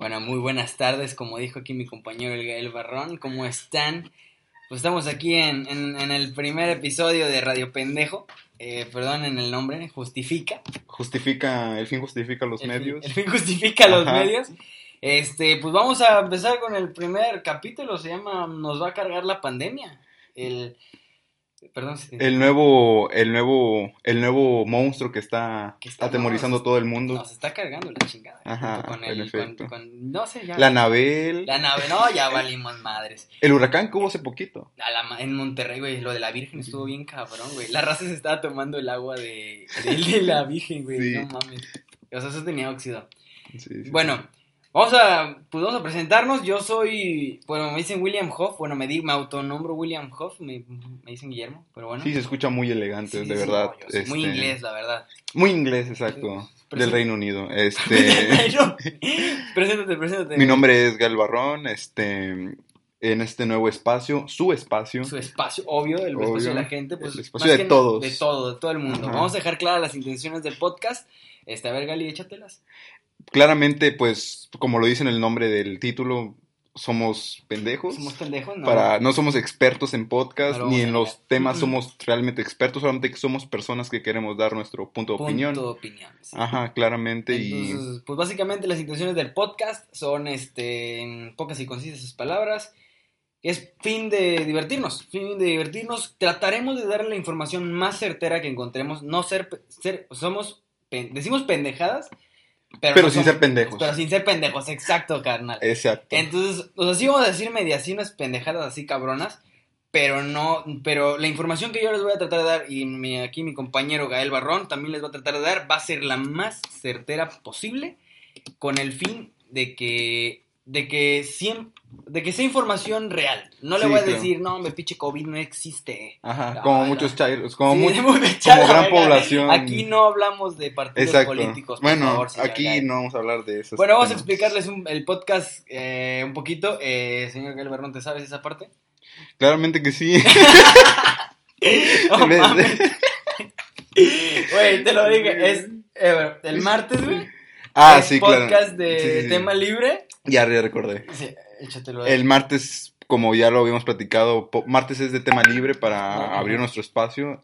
Bueno, muy buenas tardes, como dijo aquí mi compañero el Gael Barrón, ¿cómo están? Pues estamos aquí en, en, en el primer episodio de Radio Pendejo, eh, perdón en el nombre, justifica. Justifica, el fin justifica los el medios. Fin, el fin justifica los Ajá. medios. Este, pues vamos a empezar con el primer capítulo, se llama Nos va a cargar la pandemia. El, perdón. si- El nuevo, el nuevo, el nuevo monstruo que está, Que está- atemorizando no, todo el mundo. Nos está cargando la chingada. Ajá, con el, con, efecto. con- no sé, ya. La Anabel, La nave, no, ya valimos madres. el huracán que hubo hace poquito. La en Monterrey, güey, lo de la Virgen estuvo bien cabrón, güey. La raza se estaba tomando el agua de, de, de la Virgen, güey. Sí. No mames. O sea, eso tenía óxido. Sí, sí, Bueno, vamos a, pues vamos a presentarnos. Yo soy, bueno, me dicen William Hoff. Bueno, me, di, me autonombro William Hoff. Me, me dicen Guillermo, pero bueno. Sí, se escucha muy elegante, Sí, de sí, verdad. no, Muy este, inglés, la verdad. Muy inglés, exacto. Pero del sí. Reino Unido. Este, preséntate, preséntate. mi nombre es Gal Barrón, este, en este nuevo espacio, su espacio. su espacio, obvio, el Obvio. espacio de la gente, pues El espacio de todos. De todo, de todo el mundo. Ajá. Vamos a dejar claras las intenciones del podcast. Este, a ver, Gali, échatelas. Claramente, pues, como lo dice en el nombre del título, somos pendejos. Somos pendejos, ¿no? para no somos expertos en podcast ni en los temas somos realmente expertos solamente que somos personas que queremos dar nuestro punto de Punto opinión de opiniones. ajá claramente y pues básicamente las intenciones del podcast son, este, en pocas y concisas sus palabras, es fin de divertirnos, fin de divertirnos. Trataremos de darle la información más certera que encontremos, no ser, somos, pen- decimos pendejadas, pero, pero no sin somos- ser pendejos Pero sin ser pendejos, exacto, carnal. exacto Entonces, o sea, sí vamos a decir mediaciones pendejadas así cabronas, pero no, pero la información que yo les voy a tratar de dar, y mi- aquí mi compañero Gael Barrón también les va a tratar de dar, va a ser la más certera posible, con el fin de que, de que siem- de que sea información real. No le Sí, voy a claro. decir, no, me pinche COVID no existe. ajá No, como no. muchos chairos como, Sí, como gran población Aquí no hablamos de partidos exacto políticos. por bueno favor, aquí Gael. no vamos a hablar de eso Bueno, vamos a explicarles un- el podcast eh, un poquito. Eh, señor Gael ¿te sabes esa parte? claramente que sí. Güey, te lo dije. Es eh, el martes, güey. ah es sí claro podcast de sí. tema libre. Ya, ya recordé Sí, échatelo. el martes como ya lo habíamos platicado martes es de tema libre para abrir nuestro espacio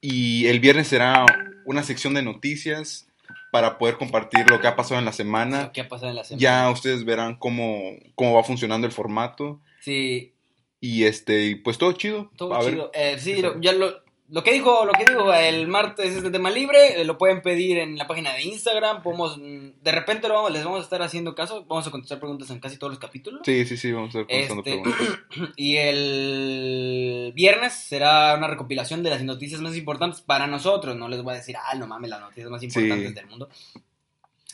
y el viernes será una sección de noticias para poder compartir lo que ha pasado en la semana. ¿Qué ha pasado en la semana? Ya ustedes verán cómo, cómo va funcionando el formato Sí, y este pues todo chido. todo A ver, chido. Eh, sí, lo, ya lo, lo que dijo, lo que dijo el martes es de tema libre. eh, lo pueden pedir en la página de Instagram. Podemos, mm, de repente lo vamos, les vamos a estar haciendo caso. Vamos a contestar preguntas en casi todos los capítulos. Sí, sí, sí, vamos a estar contestando Este, preguntas. y el viernes será una recopilación de las noticias más importantes para nosotros. No les voy a decir, ah, no mames, las noticias más importantes Sí. del mundo.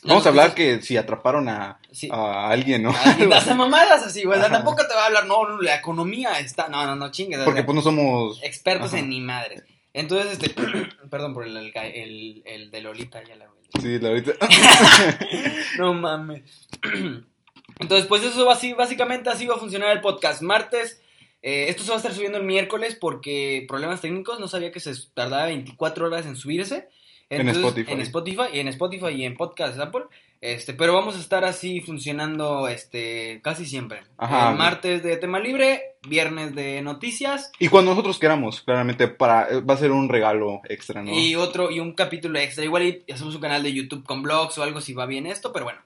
Vamos a hablar que si atraparon a, Sí. a alguien, ¿no? Las mamadas así, güey. O sea, Ajá. tampoco te va a hablar, no, no, la economía está. No, no, no chingues. o Porque sea, pues no somos... expertos Ajá. en ni madres. Entonces, este. perdón por el, el, el, el de Lolita, ya la güey. Sí, la ahorita... No mames. Entonces, pues eso va así, básicamente así va a funcionar el podcast. Martes, eh, esto se va a estar subiendo el miércoles porque problemas técnicos, no sabía que se tardaba 24 horas en subirse. En Spotify. En Spotify, y en Spotify y en podcast Apple. Este, pero vamos a estar así funcionando este casi siempre. Ajá. Eh, martes de tema libre, viernes de noticias Y cuando nosotros queramos, claramente, para va a ser un regalo extra, ¿no? y otro y un capítulo extra. Igual y hacemos un canal de YouTube con blogs o algo si va bien esto, pero bueno.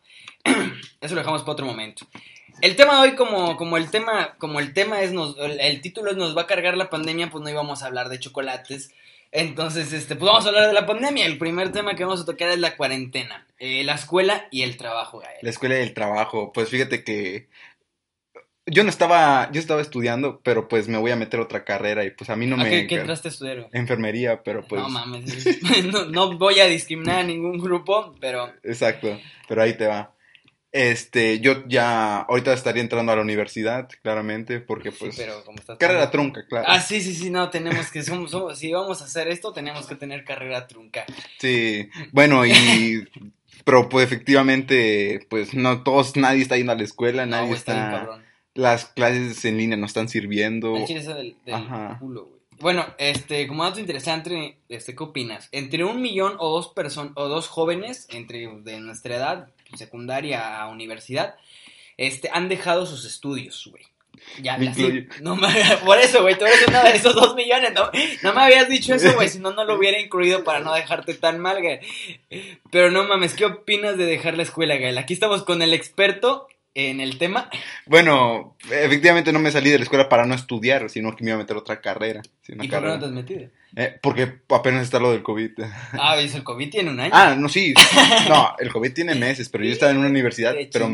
Eso lo dejamos para otro momento. El tema de hoy, como, como el tema, como el tema es nos, el, el título es nos va a cargar la pandemia, pues no íbamos a hablar de chocolates. Entonces, este, pues vamos a hablar de la pandemia. El primer tema que vamos a tocar es la cuarentena, eh, la escuela y el trabajo, Gael. La escuela y el trabajo, pues fíjate que yo no estaba, yo estaba estudiando, pero pues me voy a meter otra carrera y pues a mí no ¿A me... qué, qué entraste a estudiar? Enfermería, pero pues... No mames, es- no, no voy a discriminar a ningún grupo, pero Exacto, pero ahí te va. Este, yo ya ahorita estaría entrando a la universidad, claramente, porque pues... sí, pero como estás... Carrera trunca, claro. Ah, sí, sí, sí, no, tenemos que, somos, somos- si vamos a hacer esto, tenemos que tener carrera trunca. Sí, bueno, y... Pero pues efectivamente, pues no todos, nadie está yendo a la escuela, No, nadie está está... Las clases en línea no están sirviendo. Está del, del Ajá. culo, güey. Bueno, este, como dato interesante, este, ¿qué opinas? Entre un millón o dos personas, o dos jóvenes, entre de nuestra edad, secundaria a universidad, este, han dejado sus estudios, güey. Ya, Me así- incluyo. no me- por eso, güey, tú eres uno de esos dos millones, no, no me habías dicho eso, güey, si no, no lo hubiera incluido para no dejarte tan mal, güey. Pero no mames, ¿qué opinas de dejar la escuela, güey? Aquí estamos con el experto en el tema. Bueno, efectivamente no me salí de la escuela para no estudiar, sino que me iba a meter otra carrera. ¿Y qué no carrera. te has metido? Eh, porque apenas está lo del COVID. Ah, ¿ves? El COVID tiene un año. Ah, no, sí. No, el COVID tiene meses, pero yo estaba en una universidad, pero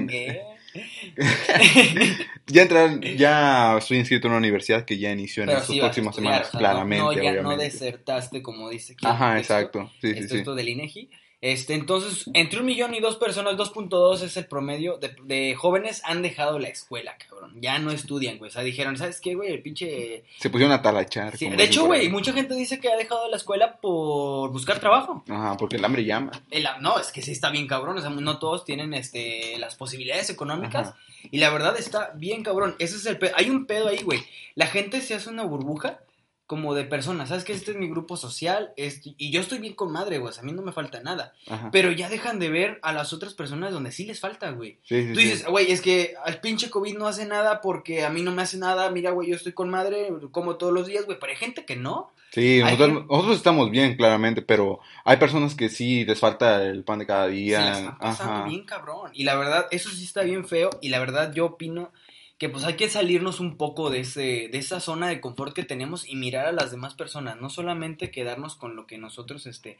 ya entrar, ya estoy inscrito en una universidad que ya inició en estas sí próximas estudiar, semanas, o sea, claramente, no, ya no desertaste como dice aquí. Ajá, texto. exacto. Sí, sí, Esto sí. es todo del INEGI. Este, entonces, entre un millón y dos personas, 2.2 es el promedio de, de jóvenes han dejado la escuela, cabrón. Ya no estudian, güey. O sea, dijeron, ¿sabes qué, güey? El pinche... Se pusieron a talachar. Sí, de hecho, güey, mucha gente dice que ha dejado la escuela por buscar trabajo. Ajá, porque el hambre llama. El- no, es que sí está bien cabrón. O sea, no todos tienen este, las posibilidades económicas. Ajá. Y la verdad está bien cabrón. Ese es el pedo. Hay un pedo ahí, güey. La gente se hace una burbuja como de personas. ¿Sabes qué? Este es mi grupo social. este- y yo estoy bien con madre, güey. o sea, a mí no me falta nada. Ajá. Pero ya dejan de ver a las otras personas donde sí les falta, güey. Sí, sí, Tú dices, güey, es que al pinche COVID no hace nada porque a mí no me hace nada. Mira, güey, yo estoy con madre, como todos los días, güey. Pero hay gente que no. Sí, nosotros, gente- nosotros estamos bien, claramente, pero hay personas que sí les falta el pan de cada Se día. la están pasando Ajá. bien cabrón. Y la verdad, eso sí está bien feo. Y la verdad, yo opino que pues hay que salirnos un poco de ese de esa zona de confort que tenemos y mirar a las demás personas, no solamente quedarnos con lo que nosotros este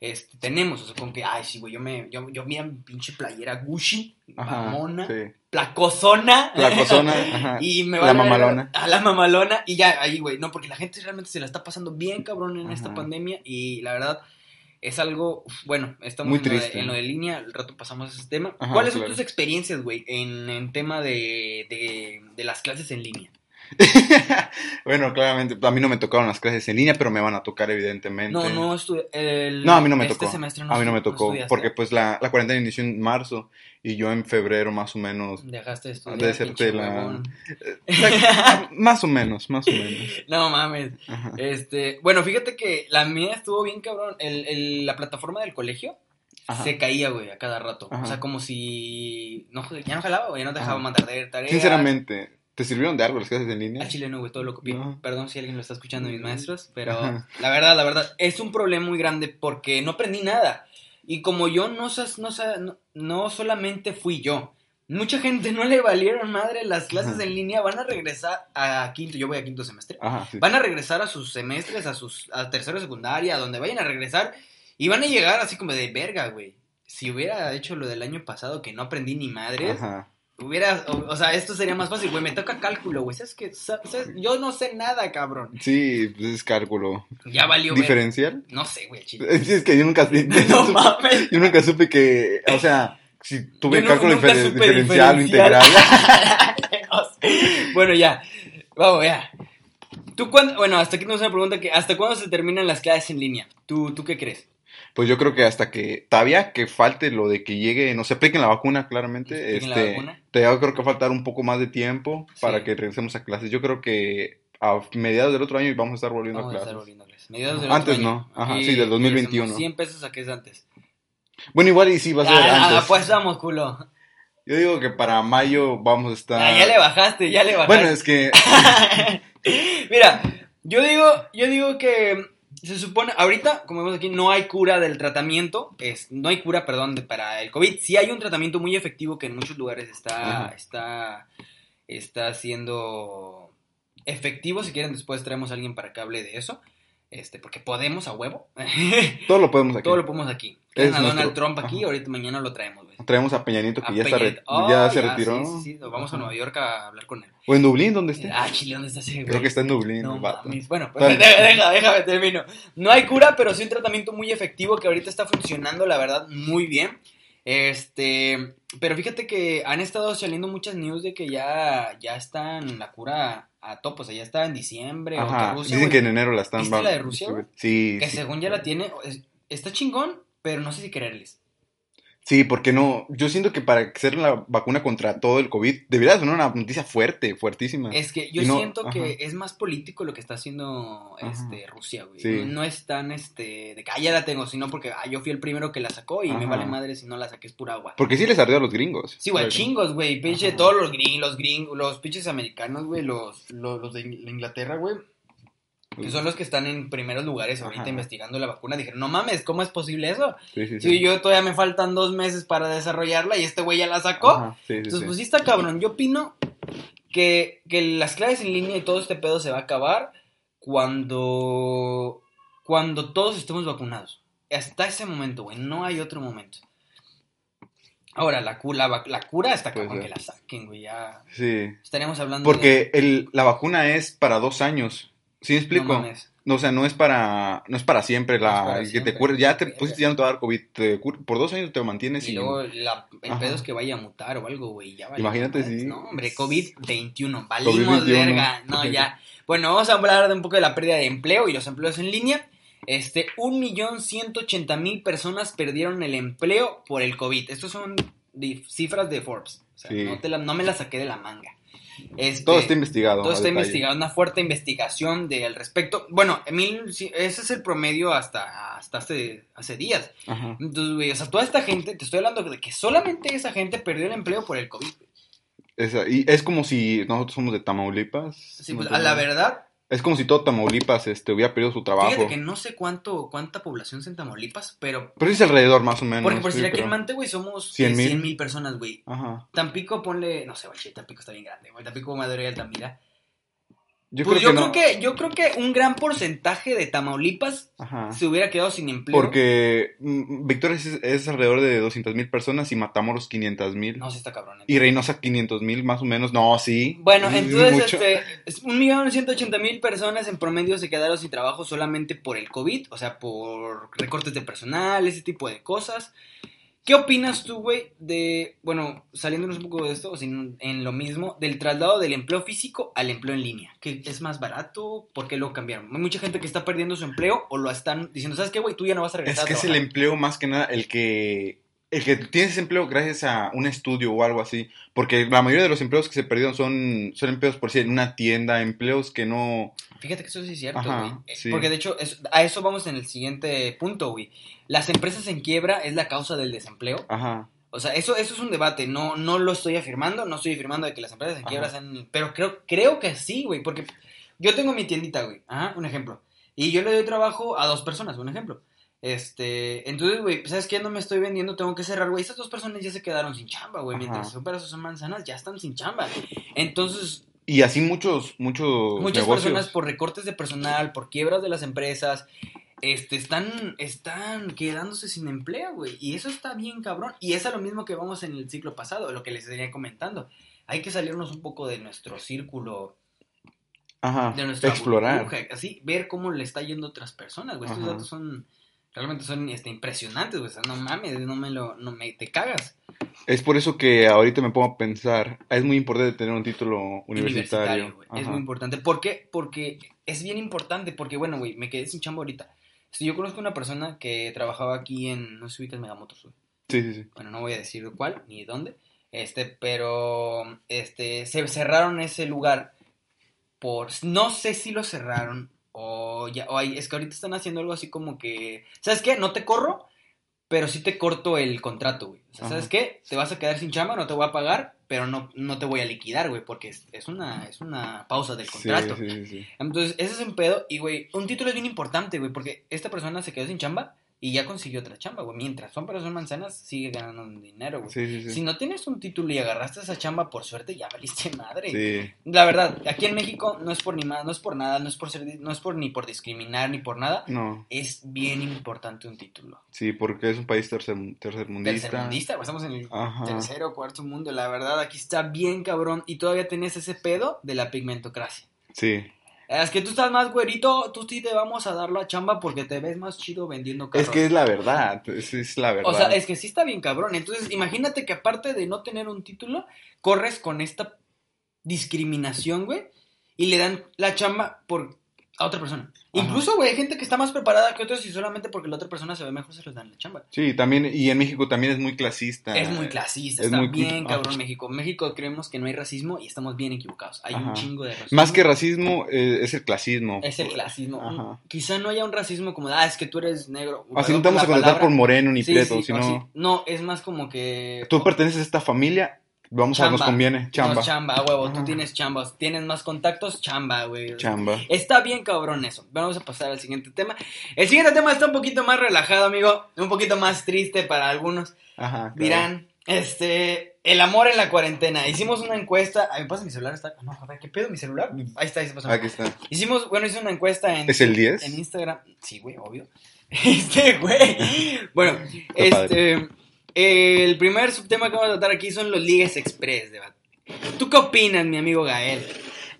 este tenemos, o sea, con que ay, sí, güey, yo me yo yo mira mi pinche playera Gucci, Ajá, mamona, sí. placozona. La cozona, ajá. Y me La va a mamalona. A la mamalona. Y ya, ahí, güey. No, porque la gente realmente se la está pasando bien cabrón en esta pandemia. Y la verdad, es algo. Bueno, estamos Muy en, lo de, en lo de línea. Al rato pasamos a ese tema. Ajá, ¿Cuáles son tus experiencias, güey, en, en tema de, de, de las clases en línea? bueno, claramente, a mí no me tocaron las clases en línea, pero me van a tocar, evidentemente. No, no estudié. el- No, a mí no me este tocó. semestre a mí no me tocó, porque pues la, la cuarentena inició en marzo y yo en febrero más o menos. Dejaste de estudiar. La- huevón. más o menos, más o menos. No mames. Ajá. Este, bueno, fíjate que la mía estuvo bien cabrón. El, el- la plataforma del colegio Ajá. se caía, güey, a cada rato. Ajá. O sea, como si no, ya no jalaba, güey, ya no dejaba mandar de tareas. Sinceramente, ¿te sirvieron de algo las clases en línea? Al chile no, güey, todo lo copié. No. Perdón si alguien lo está escuchando, mis maestros, pero Ajá. la verdad, la verdad, es un problema muy grande porque no aprendí nada. Y como yo no, no, no, solamente fui yo, mucha gente no le valieron madre las clases Ajá. en línea, van a regresar a quinto, yo voy a quinto semestre. Ajá, sí. Van a regresar a sus semestres, a sus a tercero secundaria, a donde vayan a regresar y van a llegar así como de verga, güey. Si hubiera hecho lo del año pasado que no aprendí ni madres, Ajá. Hubiera, o, o sea, esto sería más fácil, güey. Me toca cálculo, güey. ¿Sabes sabes? Yo no sé nada, cabrón. Sí, pues es cálculo. Ya valió ver. ¿Diferencial? No sé, güey. Es, que yo nunca, No mames. yo nunca supe que, o sea, si tuve cálculo nunca difer- supe diferencial o integral. Bueno, ya. Vamos, ya. ¿Tú cuándo, bueno, hasta aquí nos una pregunta que ¿hasta cuándo se terminan las clases en línea? ¿Tú, tú qué crees? Pues yo creo que hasta que todavía que falte lo de que llegue, no se apliquen la vacuna, claramente, apliquen la este, vacuna. todavía creo que va a faltar un poco más de tiempo Sí. para que regresemos a clases. Yo creo que a mediados del otro año vamos a estar volviendo Vamos a a estar clases. volviendo a clases. Mediados del Antes otro año. no. Ajá, Y sí, del 2021. regresamos. 100 pesos a que es antes. Bueno, igual y sí va a ser Ah, antes. pues vamos, culo. Yo digo que para mayo vamos a estar. Ah, ya le bajaste, ya le bajaste. Bueno, es que Mira, yo digo, yo digo que se supone, ahorita, como vemos aquí, no hay cura del tratamiento, es, no hay cura, perdón, de- para el COVID. Sí hay un tratamiento muy efectivo que en muchos lugares está, Ajá. está, está siendo efectivo. Si quieren, después traemos a alguien para que hable de eso. Este, porque podemos a huevo. todo lo podemos aquí. Todo lo podemos aquí. Es a Donald nuestro- Trump aquí, Ajá. ahorita mañana lo traemos, güey. Traemos a Peñanito que A ya, está re- Oh, ya se retiró. Sí, sí, sí, nos vamos a Nueva York a hablar con él. O en Dublín, ¿dónde esté? Ah, Chile, ¿dónde está ese güey? Creo que está en Dublín. No. Bueno, pues deja, déjame termino. No hay cura, pero sí un tratamiento muy efectivo que ahorita está funcionando, la verdad, muy bien. Este, pero fíjate que han estado saliendo muchas news de que ya, ya están la cura a tope, o sea, ya está en diciembre o Ajá. que Rusia, Dicen güey, que en enero la están... ¿Viste la de Rusia, güey? Sí, que sí. según ya la tiene, es- está chingón, pero no sé si creerles. Sí, porque no, yo siento que para ser la vacuna contra todo el COVID debería ser una noticia fuerte, fuertísima. Es que yo no- siento que es más político lo que está haciendo Ajá. este Rusia, güey. Sí. No es tan este de que ah, ya la tengo, sino porque ah, yo fui el primero que la sacó y me vale madre si no la saqué es pura agua. Porque sí les ardió a los gringos. Sí, güey, chingos, güey. Pinche todos los gringos, los gringos, los pinches americanos, güey, los, los, los de In- Inglaterra, güey. Que son los que están en primeros lugares ahorita Ajá. investigando la vacuna. Dijeron, no mames, ¿cómo es posible eso? Sí, sí, sí. Si yo todavía me faltan dos meses para desarrollarla y este güey ya la sacó. Ajá, Entonces, pues sí está cabrón. Yo opino que, que las clases en línea y todo este pedo se va a acabar cuando, cuando todos estemos vacunados. Hasta ese momento, güey. No hay otro momento. Ahora, la, cu- la, cura está Pues, ya. que la saquen, güey. Ya Sí. estaríamos hablando de... Porque el, la vacuna es para dos años. ¿Sí explico? No mames. No, o sea, no es para, no es para siempre No la para que siempre. te cure, ya te pues ya no te va a dar COVID, te por dos años te mantienes Y y luego la, el Ajá. pedo es que vaya a mutar o algo, güey. Ya vale Imagínate, madres. sí. No, hombre, COVID-21. Valimos COVID-21. verga. No, ya. Bueno, vamos a hablar de un poco de la pérdida de empleo y los empleos en línea. Este, 1.180.000 personas perdieron el empleo por el COVID. Estos son cifras de Forbes. O sea, Sí. no, te la- no me las saqué de la manga. Este, todo está investigado. todo está detalle. investigado, una fuerte investigación de, al respecto. Bueno, mil- ese es el promedio hasta, hasta hace, hace días. Ajá. Entonces, güey, o sea, toda esta gente, te estoy hablando de que solamente esa gente perdió el empleo por el COVID. Esa- y es como si nosotros somos de Tamaulipas. Sí, pues, a la verdad, Es como si todo Tamaulipas este, hubiera perdido su trabajo. fíjate que no sé cuánto, cuánta población es en Tamaulipas, pero... Pero sí es alrededor más o menos. Porque por sí, decir aquí pero- en Mante, güey, somos 100,000. 100 mil personas, güey. Ajá. Tampico, ponle... No sé, güey, Tampico está bien grande, güey. Tampico, Madrid y Altamira. Yo pues creo yo que creo que, yo creo que un gran porcentaje de Tamaulipas Ajá. se hubiera quedado sin empleo. Porque mm, Victoria es, es alrededor de 200 mil personas y Matamoros 500 mil. No, sí está cabrón. Y Reynosa 500 mil más o menos. No, sí. Bueno, entonces, este, es un millón ciento ochenta mil personas en promedio se quedaron sin trabajo solamente por el COVID, o sea, por recortes de personal, ese tipo de cosas. ¿Qué opinas tú, güey, de, bueno, saliéndonos un poco de esto, o sin- en lo mismo, del traslado del empleo físico al empleo en línea? ¿Que es más barato? ¿Por qué lo cambiaron? Hay mucha gente que está perdiendo su empleo o lo están diciendo, ¿sabes qué, güey? Tú ya no vas a Es regresar que a es el trabajar". empleo más que nada el que... El que tienes ese empleo gracias a un estudio o algo así. Porque la mayoría de los empleos que se perdieron son, son empleos, por decir, en una tienda, empleos que no... Fíjate que eso sí es cierto, güey. Sí. Porque de hecho, es- a eso vamos en el siguiente punto, güey. Las empresas en quiebra es la causa del desempleo. Ajá. O sea, eso, eso es un debate. No, no lo estoy afirmando, no estoy afirmando de que las empresas en quiebra sean. Pero creo, creo que sí, güey. Porque yo tengo mi tiendita, güey. Ajá, un ejemplo. Y yo le doy trabajo a dos personas, un ejemplo. Este, entonces, güey, ¿sabes qué? No me estoy vendiendo, tengo que cerrar, güey. Estas dos personas ya se quedaron sin chamba, güey. Mientras son peras o son manzanas, ya están sin chamba. Entonces, Y así muchos, muchos Muchas negocios. personas por recortes de personal, por quiebras de las empresas, este, están, están quedándose sin empleo, güey. Y eso está bien cabrón. Y es a lo mismo que vamos en el ciclo pasado, lo que les venía comentando. Hay que salirnos un poco de nuestro círculo, Ajá. de nuestra Explorar. burbuja, así, ver cómo le está yendo a otras personas, güey. Estos Ajá. datos son, realmente son este, impresionantes, güey. O sea, no mames, no me lo, no me, te cagas. Es por eso que ahorita me pongo a pensar, es muy importante tener un título universitario. Es muy importante. ¿Por qué? Porque es bien importante. Porque, bueno, güey, me quedé sin chamba ahorita. Si yo conozco una persona que trabajaba aquí en, no sé si ubicas Megamotos, güey. Sí, sí, sí. Bueno, no voy a decir cuál ni dónde. Este, pero, este, se cerraron ese lugar por, no sé si lo cerraron o ya, o hay- es que ahorita están haciendo algo así como que, ¿sabes qué? No te corro, pero sí te corto el contrato, güey. O sea, ¿sabes qué? Te vas a quedar sin chamba, no te voy a pagar, pero no, no te voy a liquidar, güey, porque es, es una, es una pausa del contrato. Sí, sí, sí. Entonces, ese es un pedo. Y, güey, un título es bien importante, güey, porque esta persona se quedó sin chamba y ya consiguió otra chamba, güey. Mientras son personas manzanas, sigue ganando dinero, güey. Sí, sí, sí. Si no tienes un título y agarraste esa chamba por suerte, ya valiste madre. Sí. La verdad, aquí en México no es por ni más, no es por nada, no es por ser, no es por ni por discriminar ni por nada. No, Es bien importante un título. sí, porque es un país tercer, tercermundista. Tercermundista, güey, estamos en el Ajá. tercero o cuarto mundo. La verdad, aquí está bien cabrón y todavía tenés ese pedo de la pigmentocracia. Sí. Es que tú estás más güerito, tú sí te vamos a dar la chamba porque te ves más chido vendiendo carros. Es que es la verdad, es, es la verdad. O sea, es que sí está bien cabrón. Entonces, imagínate que aparte de no tener un título, corres con esta discriminación, güey, y le dan la chamba por a otra persona. Ajá. Incluso, güey, hay gente que está más preparada que otros y solamente porque la otra persona se ve mejor se les dan la chamba. Sí, también, y en México también es muy clasista. Es muy clasista, es está muy- bien ajá. cabrón México. México creemos que no hay racismo y estamos bien equivocados. Hay un chingo de racismo. Más que racismo, eh, es el clasismo. Es el clasismo. Ajá. Quizá no haya un racismo como, de, ah, es que tú eres negro. Así no te vamos a contratar por moreno ni Sí, sí, sino. No, es más como que... tú perteneces a esta familia, vamos a nos Chamba. conviene, chamba. No, chamba, huevo. Tú tienes chambas. Tienes más contactos, chamba, güey. Chamba. Está bien cabrón eso. Vamos a pasar al siguiente tema. El siguiente tema está un poquito más relajado, amigo. Un poquito más triste para algunos. Ajá. claro. Dirán, este, el amor en la cuarentena. Hicimos una encuesta. Ay, me pasa mi celular. Está... No, a ver, ¿qué pedo mi celular? Ahí está, ahí se pasó. Aquí está. Hicimos, bueno, hice una encuesta en... ¿Es el 10? En Instagram. Sí, güey, obvio. Este, güey. Bueno, este... El primer subtema que vamos a tratar aquí son los ligues express, ¿Tú qué opinas, mi amigo Gael?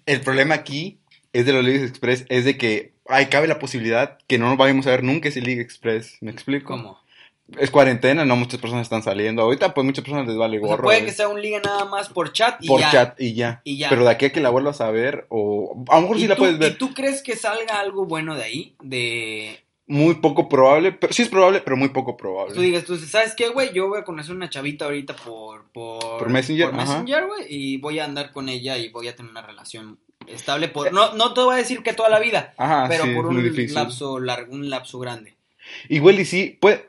El problema aquí es de los Leagues Express, es de que ay, cabe la posibilidad que no nos vayamos a ver nunca ese League Express. ¿Me explico? ¿Cómo? Es cuarentena, no muchas personas están saliendo. Ahorita, pues muchas personas les vale O sea, gorro. puede eh, que sea un ligue nada más por chat y por ya. chat y ya. Y ya. Pero de aquí a que la vuelvas a ver, o a lo mejor ¿Y sí la puedes ¿Y ver. tú crees que salga algo bueno de ahí? De... Muy poco probable, pero sí es probable, pero muy poco probable. Tú digas, tú dices, ¿sabes qué, güey? Yo voy a conocer una chavita ahorita por... Por, Por Messenger, por. Messenger, güey. Y voy a andar con ella y voy a tener una relación estable por... No, no te voy a decir que toda la vida, Ajá, pero sí, por un difícil. lapso largo, un lapso grande. Igual y sí, puede,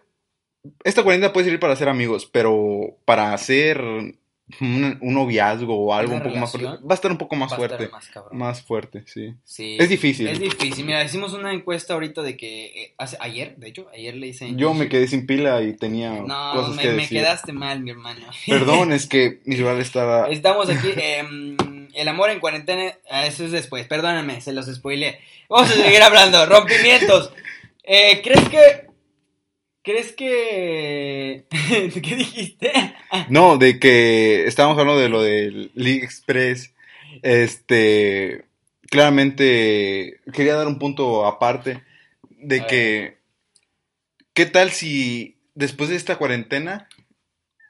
esta cuarentena puede servir para hacer amigos, pero para hacer un, un noviazgo o algo ¿Una un poco más fuerte, va a estar un poco más fuerte. Más, cabrón. Más fuerte, sí. Sí. Es difícil. Es difícil. Mira, hicimos una encuesta ahorita de que... eh, hace, ayer, de hecho, ayer le hice... Yo me quedé sin pila y tenía No, cosas me, que me decir. quedaste mal, mi hermano. Perdón, es que mi celular estaba... Estamos aquí. em, el amor en cuarentena. ah, Eso es después. Perdónenme, se los spoileé. Vamos a seguir hablando. Rompimientos. Eh, ¿Crees que. ¿Crees que. ¿Qué dijiste? No, de que estábamos hablando de lo del League Express. Este, claramente quería dar un punto aparte de que, ¿qué tal si después de esta cuarentena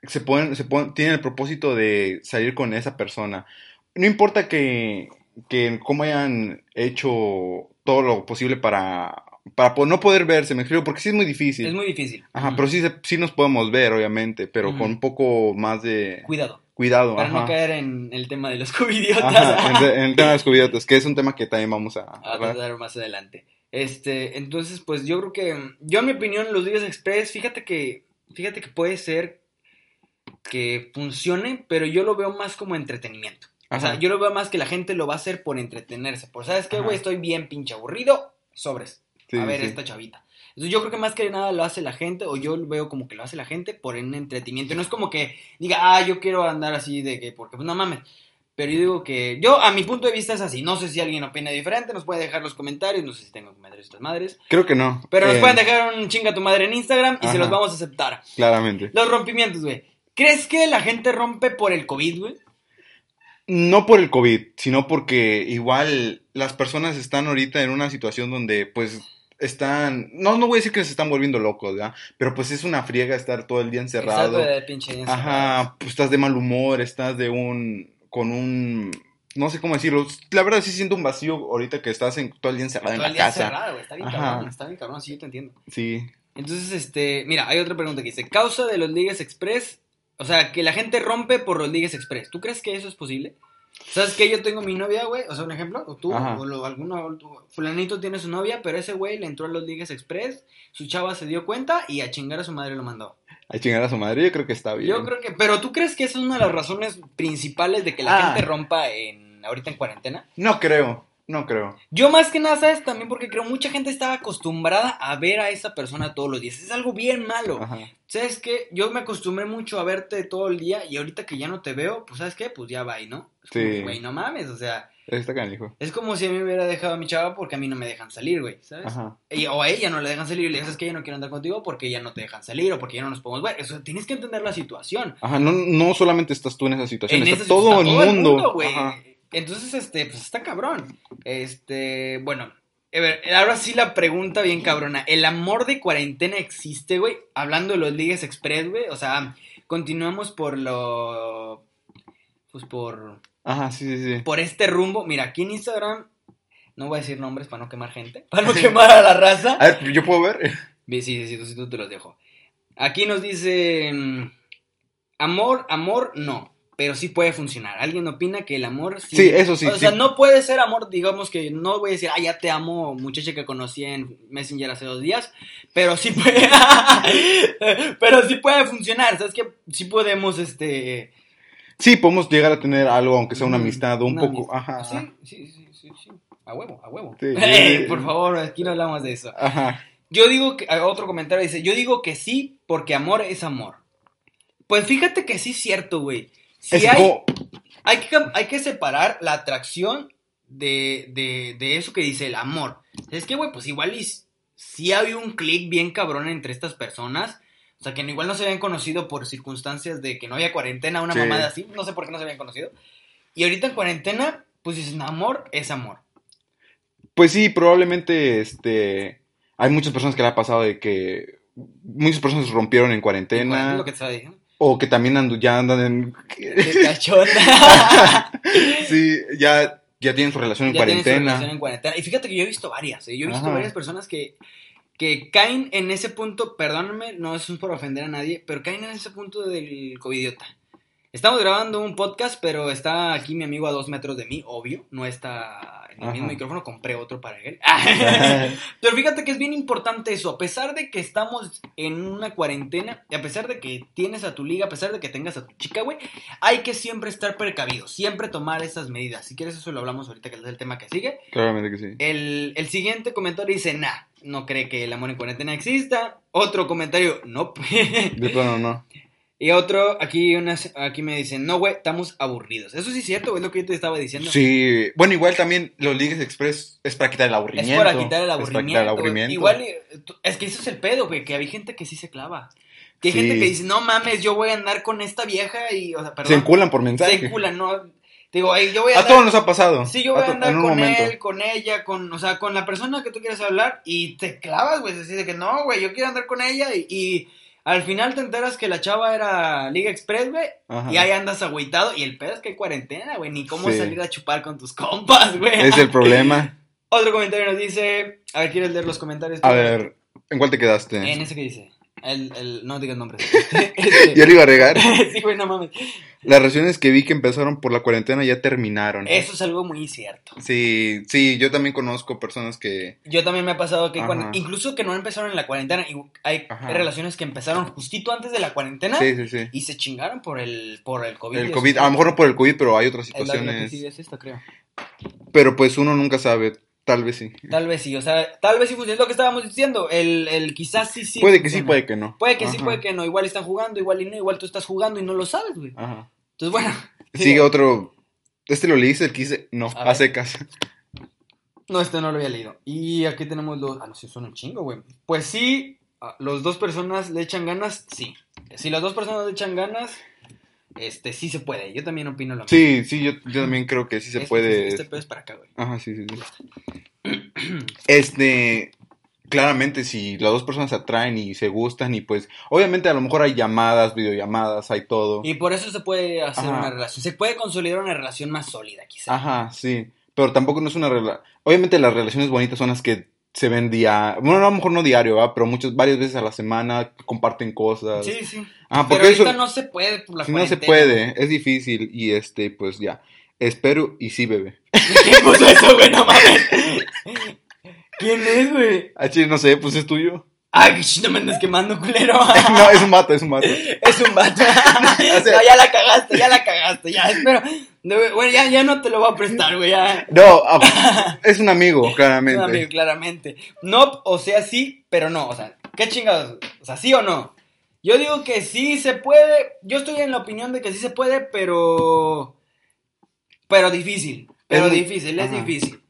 se ponen, se ponen, tienen el propósito de salir con esa persona? No importa que, que cómo hayan hecho todo lo posible para, para no poder verse, me explico, porque sí es muy difícil. Es muy difícil. Ajá, pero sí, sí nos podemos ver, obviamente, pero con un poco más de Cuidado. cuidado. Para no caer en el tema de los covidiotas. Ajá, en, en el tema de los cubiertos, que es un tema que también vamos a a tratar más adelante. Este, entonces, pues yo creo que, yo en mi opinión, los días express, fíjate que, fíjate que puede ser que funcione, pero yo lo veo más como entretenimiento. O sea, yo lo veo más que la gente lo va a hacer por entretenerse. Por, ¿sabes qué, güey? Estoy bien pinche aburrido, sobres. Sí, a ver sí. esta chavita. Entonces yo creo que más que nada lo hace la gente, o yo lo veo como que lo hace la gente por un entretenimiento. No es como que diga, ah, yo quiero andar así de que, porque pues no mames. Pero yo digo que, yo a mi punto de vista es así. No sé si alguien opina diferente, nos puede dejar los comentarios, no sé si tengo comentarios estas madres. Creo que no. Pero nos Eh, pueden dejar un chinga tu madre en Instagram y se los vamos a aceptar. Claramente. Los rompimientos, güey. ¿Crees que la gente rompe por el COVID, güey? No por el COVID, sino porque igual las personas están ahorita en una situación donde pues están, no, no voy a decir que se están volviendo locos, ¿verdad? Pero pues es una friega estar todo el día encerrado. De pinche encerrado. Ajá, pues estás de mal humor, estás de un, con un, no sé cómo decirlo. La verdad sí siento un vacío ahorita que estás en, todo el día encerrado Todo en el la día casa. encerrado. Está bien Ajá. cabrón, está bien cabrón, sí, yo te entiendo. Sí. Entonces, este, mira, hay otra pregunta que dice, causa de los ligues express, o sea, que la gente rompe por los ligues express. ¿Tú crees que eso es posible? ¿Sabes que Yo tengo mi novia, güey, o sea, un ejemplo, o tú, Ajá. o lo- alguno, fulanito tiene su novia, pero ese güey le entró a los ligues express, su chava se dio cuenta y a chingar a su madre lo mandó. A chingar a su madre, yo creo que está bien. Yo creo que, pero ¿tú crees que esa es una de las razones principales de que la Ah. gente rompa en, ahorita en cuarentena? No creo, no creo. Yo más que nada, ¿sabes? También porque creo mucha gente estaba acostumbrada a ver a esa persona todos los días. Es algo bien malo. Ajá. ¿Sabes qué? Yo me acostumbré mucho a verte todo el día y ahorita que ya no te veo, pues ¿sabes qué? Pues ya va, ¿no? Es Sí. Güey, no mames, o sea, Está canijo. es como si a mí me hubiera dejado a mi chava porque a mí no me dejan salir, güey, ¿sabes? Ajá. Y- o a ella no le dejan salir y le dices que ella no quiere andar contigo porque ya no te dejan salir o porque ya no nos podemos ver. Eso, tienes que entender la situación. Ajá, no, no solamente estás tú en esa situación, En está esa- todo, está el mundo. güey. Entonces, este, pues está cabrón. Este, bueno, a ver, ahora sí la pregunta bien cabrona. ¿El amor de cuarentena existe, güey? Hablando de los Ligas Express, güey. O sea, continuamos por lo... Pues por... Ajá, sí, sí, sí. Por este rumbo. Mira, aquí en Instagram... No voy a decir nombres para no quemar gente. Para no quemar a la raza. A ver, ¿yo puedo ver? Sí, sí, sí, sí, tú te los dejo. Aquí nos dicen... Amor, amor, no. Pero sí puede funcionar. Alguien opina que el amor sí. Sí, eso sí, O sea, no puede ser amor, digamos que no voy a decir, ah, ya te amo, muchacha que conocí en Messenger hace dos días. Pero sí puede. pero sí puede funcionar. ¿Sabes que Sí podemos, este. Sí, podemos llegar a tener algo, aunque sea una amistad, un una poco. amistad. Ajá. Sí, sí, sí, sí, sí. A huevo, a huevo. Sí. Ey, por favor, aquí no hablamos de eso. Ajá. Yo digo que, ah, otro comentario dice, yo digo que sí, porque amor es amor. Pues fíjate que sí es cierto, güey. Si Es hay, como- hay, que, hay que separar la atracción de, de, de eso que dice el amor. Es que, güey, pues igual y sí había un clic bien cabrón entre estas personas. O sea, que igual no se habían conocido por circunstancias de que no había cuarentena, una Sí. mamada así. No sé por qué no se habían conocido. Y ahorita en cuarentena, pues dicen, amor es amor. Pues sí, probablemente este hay muchas personas que le ha pasado de que muchas personas se rompieron en cuarentena lo que te estaba diciendo. O que también andu- ya andan en Qué cachonda. sí, ya ya tienen su relación en ya tienen su cuarentena. relación en cuarentena. Y fíjate que yo he visto varias, ¿eh? yo he visto Ajá. varias personas que, que caen en ese punto, perdónenme, no es por ofender a nadie, pero caen en ese punto del covidiota. Estamos grabando un podcast, pero está aquí mi amigo a dos metros de mí, obvio, no está en el Ajá. mismo micrófono, compré otro para él. Pero fíjate que es bien importante eso, a pesar de que estamos en una cuarentena, y a pesar de que tienes a tu liga, a pesar de que tengas a tu chica, güey, hay que siempre estar precavido, siempre tomar esas medidas. Si quieres eso lo hablamos ahorita, que es el tema que sigue. Claramente que sí. El, el siguiente comentario dice, nah, no cree que el amor en cuarentena exista. Otro comentario, no. De plano no. y otro, aquí, unas, aquí me dicen, no, güey, estamos aburridos. Eso sí es cierto, es lo que yo te estaba diciendo. Sí, bueno, igual también los Ligues Express es para quitar el Es aburrimiento. para quitar el Es para quitar el güey. aburrimiento. Igual, eh, es que eso es el pedo, güey, que hay gente que sí se clava. Que hay Sí. gente que dice, no mames, yo voy a andar con esta vieja y, o sea, perdón. se enculan por mensaje. Se enculan, no. Digo, ay, yo voy a A andar todos nos ha pasado. Sí, yo voy a andar con momento. él, con ella, con, o sea, con la persona que tú quieres hablar y te clavas, güey, así de que no, güey, yo quiero andar con ella y, y al final te enteras que la chava era Liga Express, güey, y ahí andas agüitado y el pedo es que hay cuarentena, güey, ni cómo Sí. salir a chupar con tus compas, güey. Es el problema. Otro comentario nos dice, a ver, ¿quieres leer los comentarios? A ver, ¿en cuál te quedaste? En ese que dice, el, el, no digas nombres. Este, Ya le iba a regar. sí, güey, no mames. Las relaciones que vi que empezaron por la cuarentena ya terminaron. Eso es algo muy cierto. Sí, sí, yo también conozco personas que... Yo también me ha pasado que cuando, incluso que no empezaron en la cuarentena, y hay Ajá. relaciones que empezaron justito antes de la cuarentena Sí, sí, sí. y se chingaron por el, por el COVID. El COVID, a lo mejor no por el COVID, pero hay otras la- la situaciones. es esta, creo. Pero pues uno nunca sabe, tal vez sí. Tal vez sí, o sea, tal vez sí funciona. Es lo que estábamos diciendo. El, el quizás sí, sí. puede que sí, puede que no. Puede que sí, puede que no. Igual están jugando, igual y no. Igual tú estás jugando y no lo sabes, güey. Ajá. Entonces, bueno. Sigue otro... Este lo leíste, el que dice... No, A a, secas. No, este no lo había leído. Y aquí tenemos los. Ah, no, sí, son un chingo, güey. Pues sí, los dos personas le echan ganas, sí. Si las dos personas le echan ganas, este sí se puede. Yo también opino lo mismo. Sí, sí, yo, yo también creo que sí se Este- puede... Este pedo es para acá, güey. Ajá, sí, sí, sí. Este, claramente si las dos personas se atraen y se gustan y pues, obviamente a lo mejor hay llamadas, videollamadas, hay todo. Y por eso se puede hacer Ajá. una relación. Se puede consolidar una relación más sólida, quizá. Ajá, sí, pero tampoco no es una relación, obviamente las relaciones bonitas son las que se ven día, bueno, a lo mejor no diario, ¿va? Pero muchas, varias veces a la semana comparten cosas. Sí, sí. Ah, Pero porque ahorita eso, no se puede por la si no se puede, es difícil y este, pues ya, espero y sí, bebé. ¿Quién puso eso, güey? No mames. ¿Quién es, güey? Ah, no sé, pues es tuyo. Ay, no me andes quemando, culero. no, es un vato, es un vato. Es un vato. no, ya la cagaste, ya la cagaste, ya, espero. No, bueno, ya, ya no te lo voy a prestar, güey, ya. No, ah, es un amigo, claramente. No, amigo, claramente. No, o sea, sí, pero no. O sea, ¿qué chingados? O sea, ¿sí o no? Yo digo que sí se puede. Yo estoy en la opinión de que sí se puede, pero. Pero difícil. Pero Es muy- difícil, es ajá. difícil.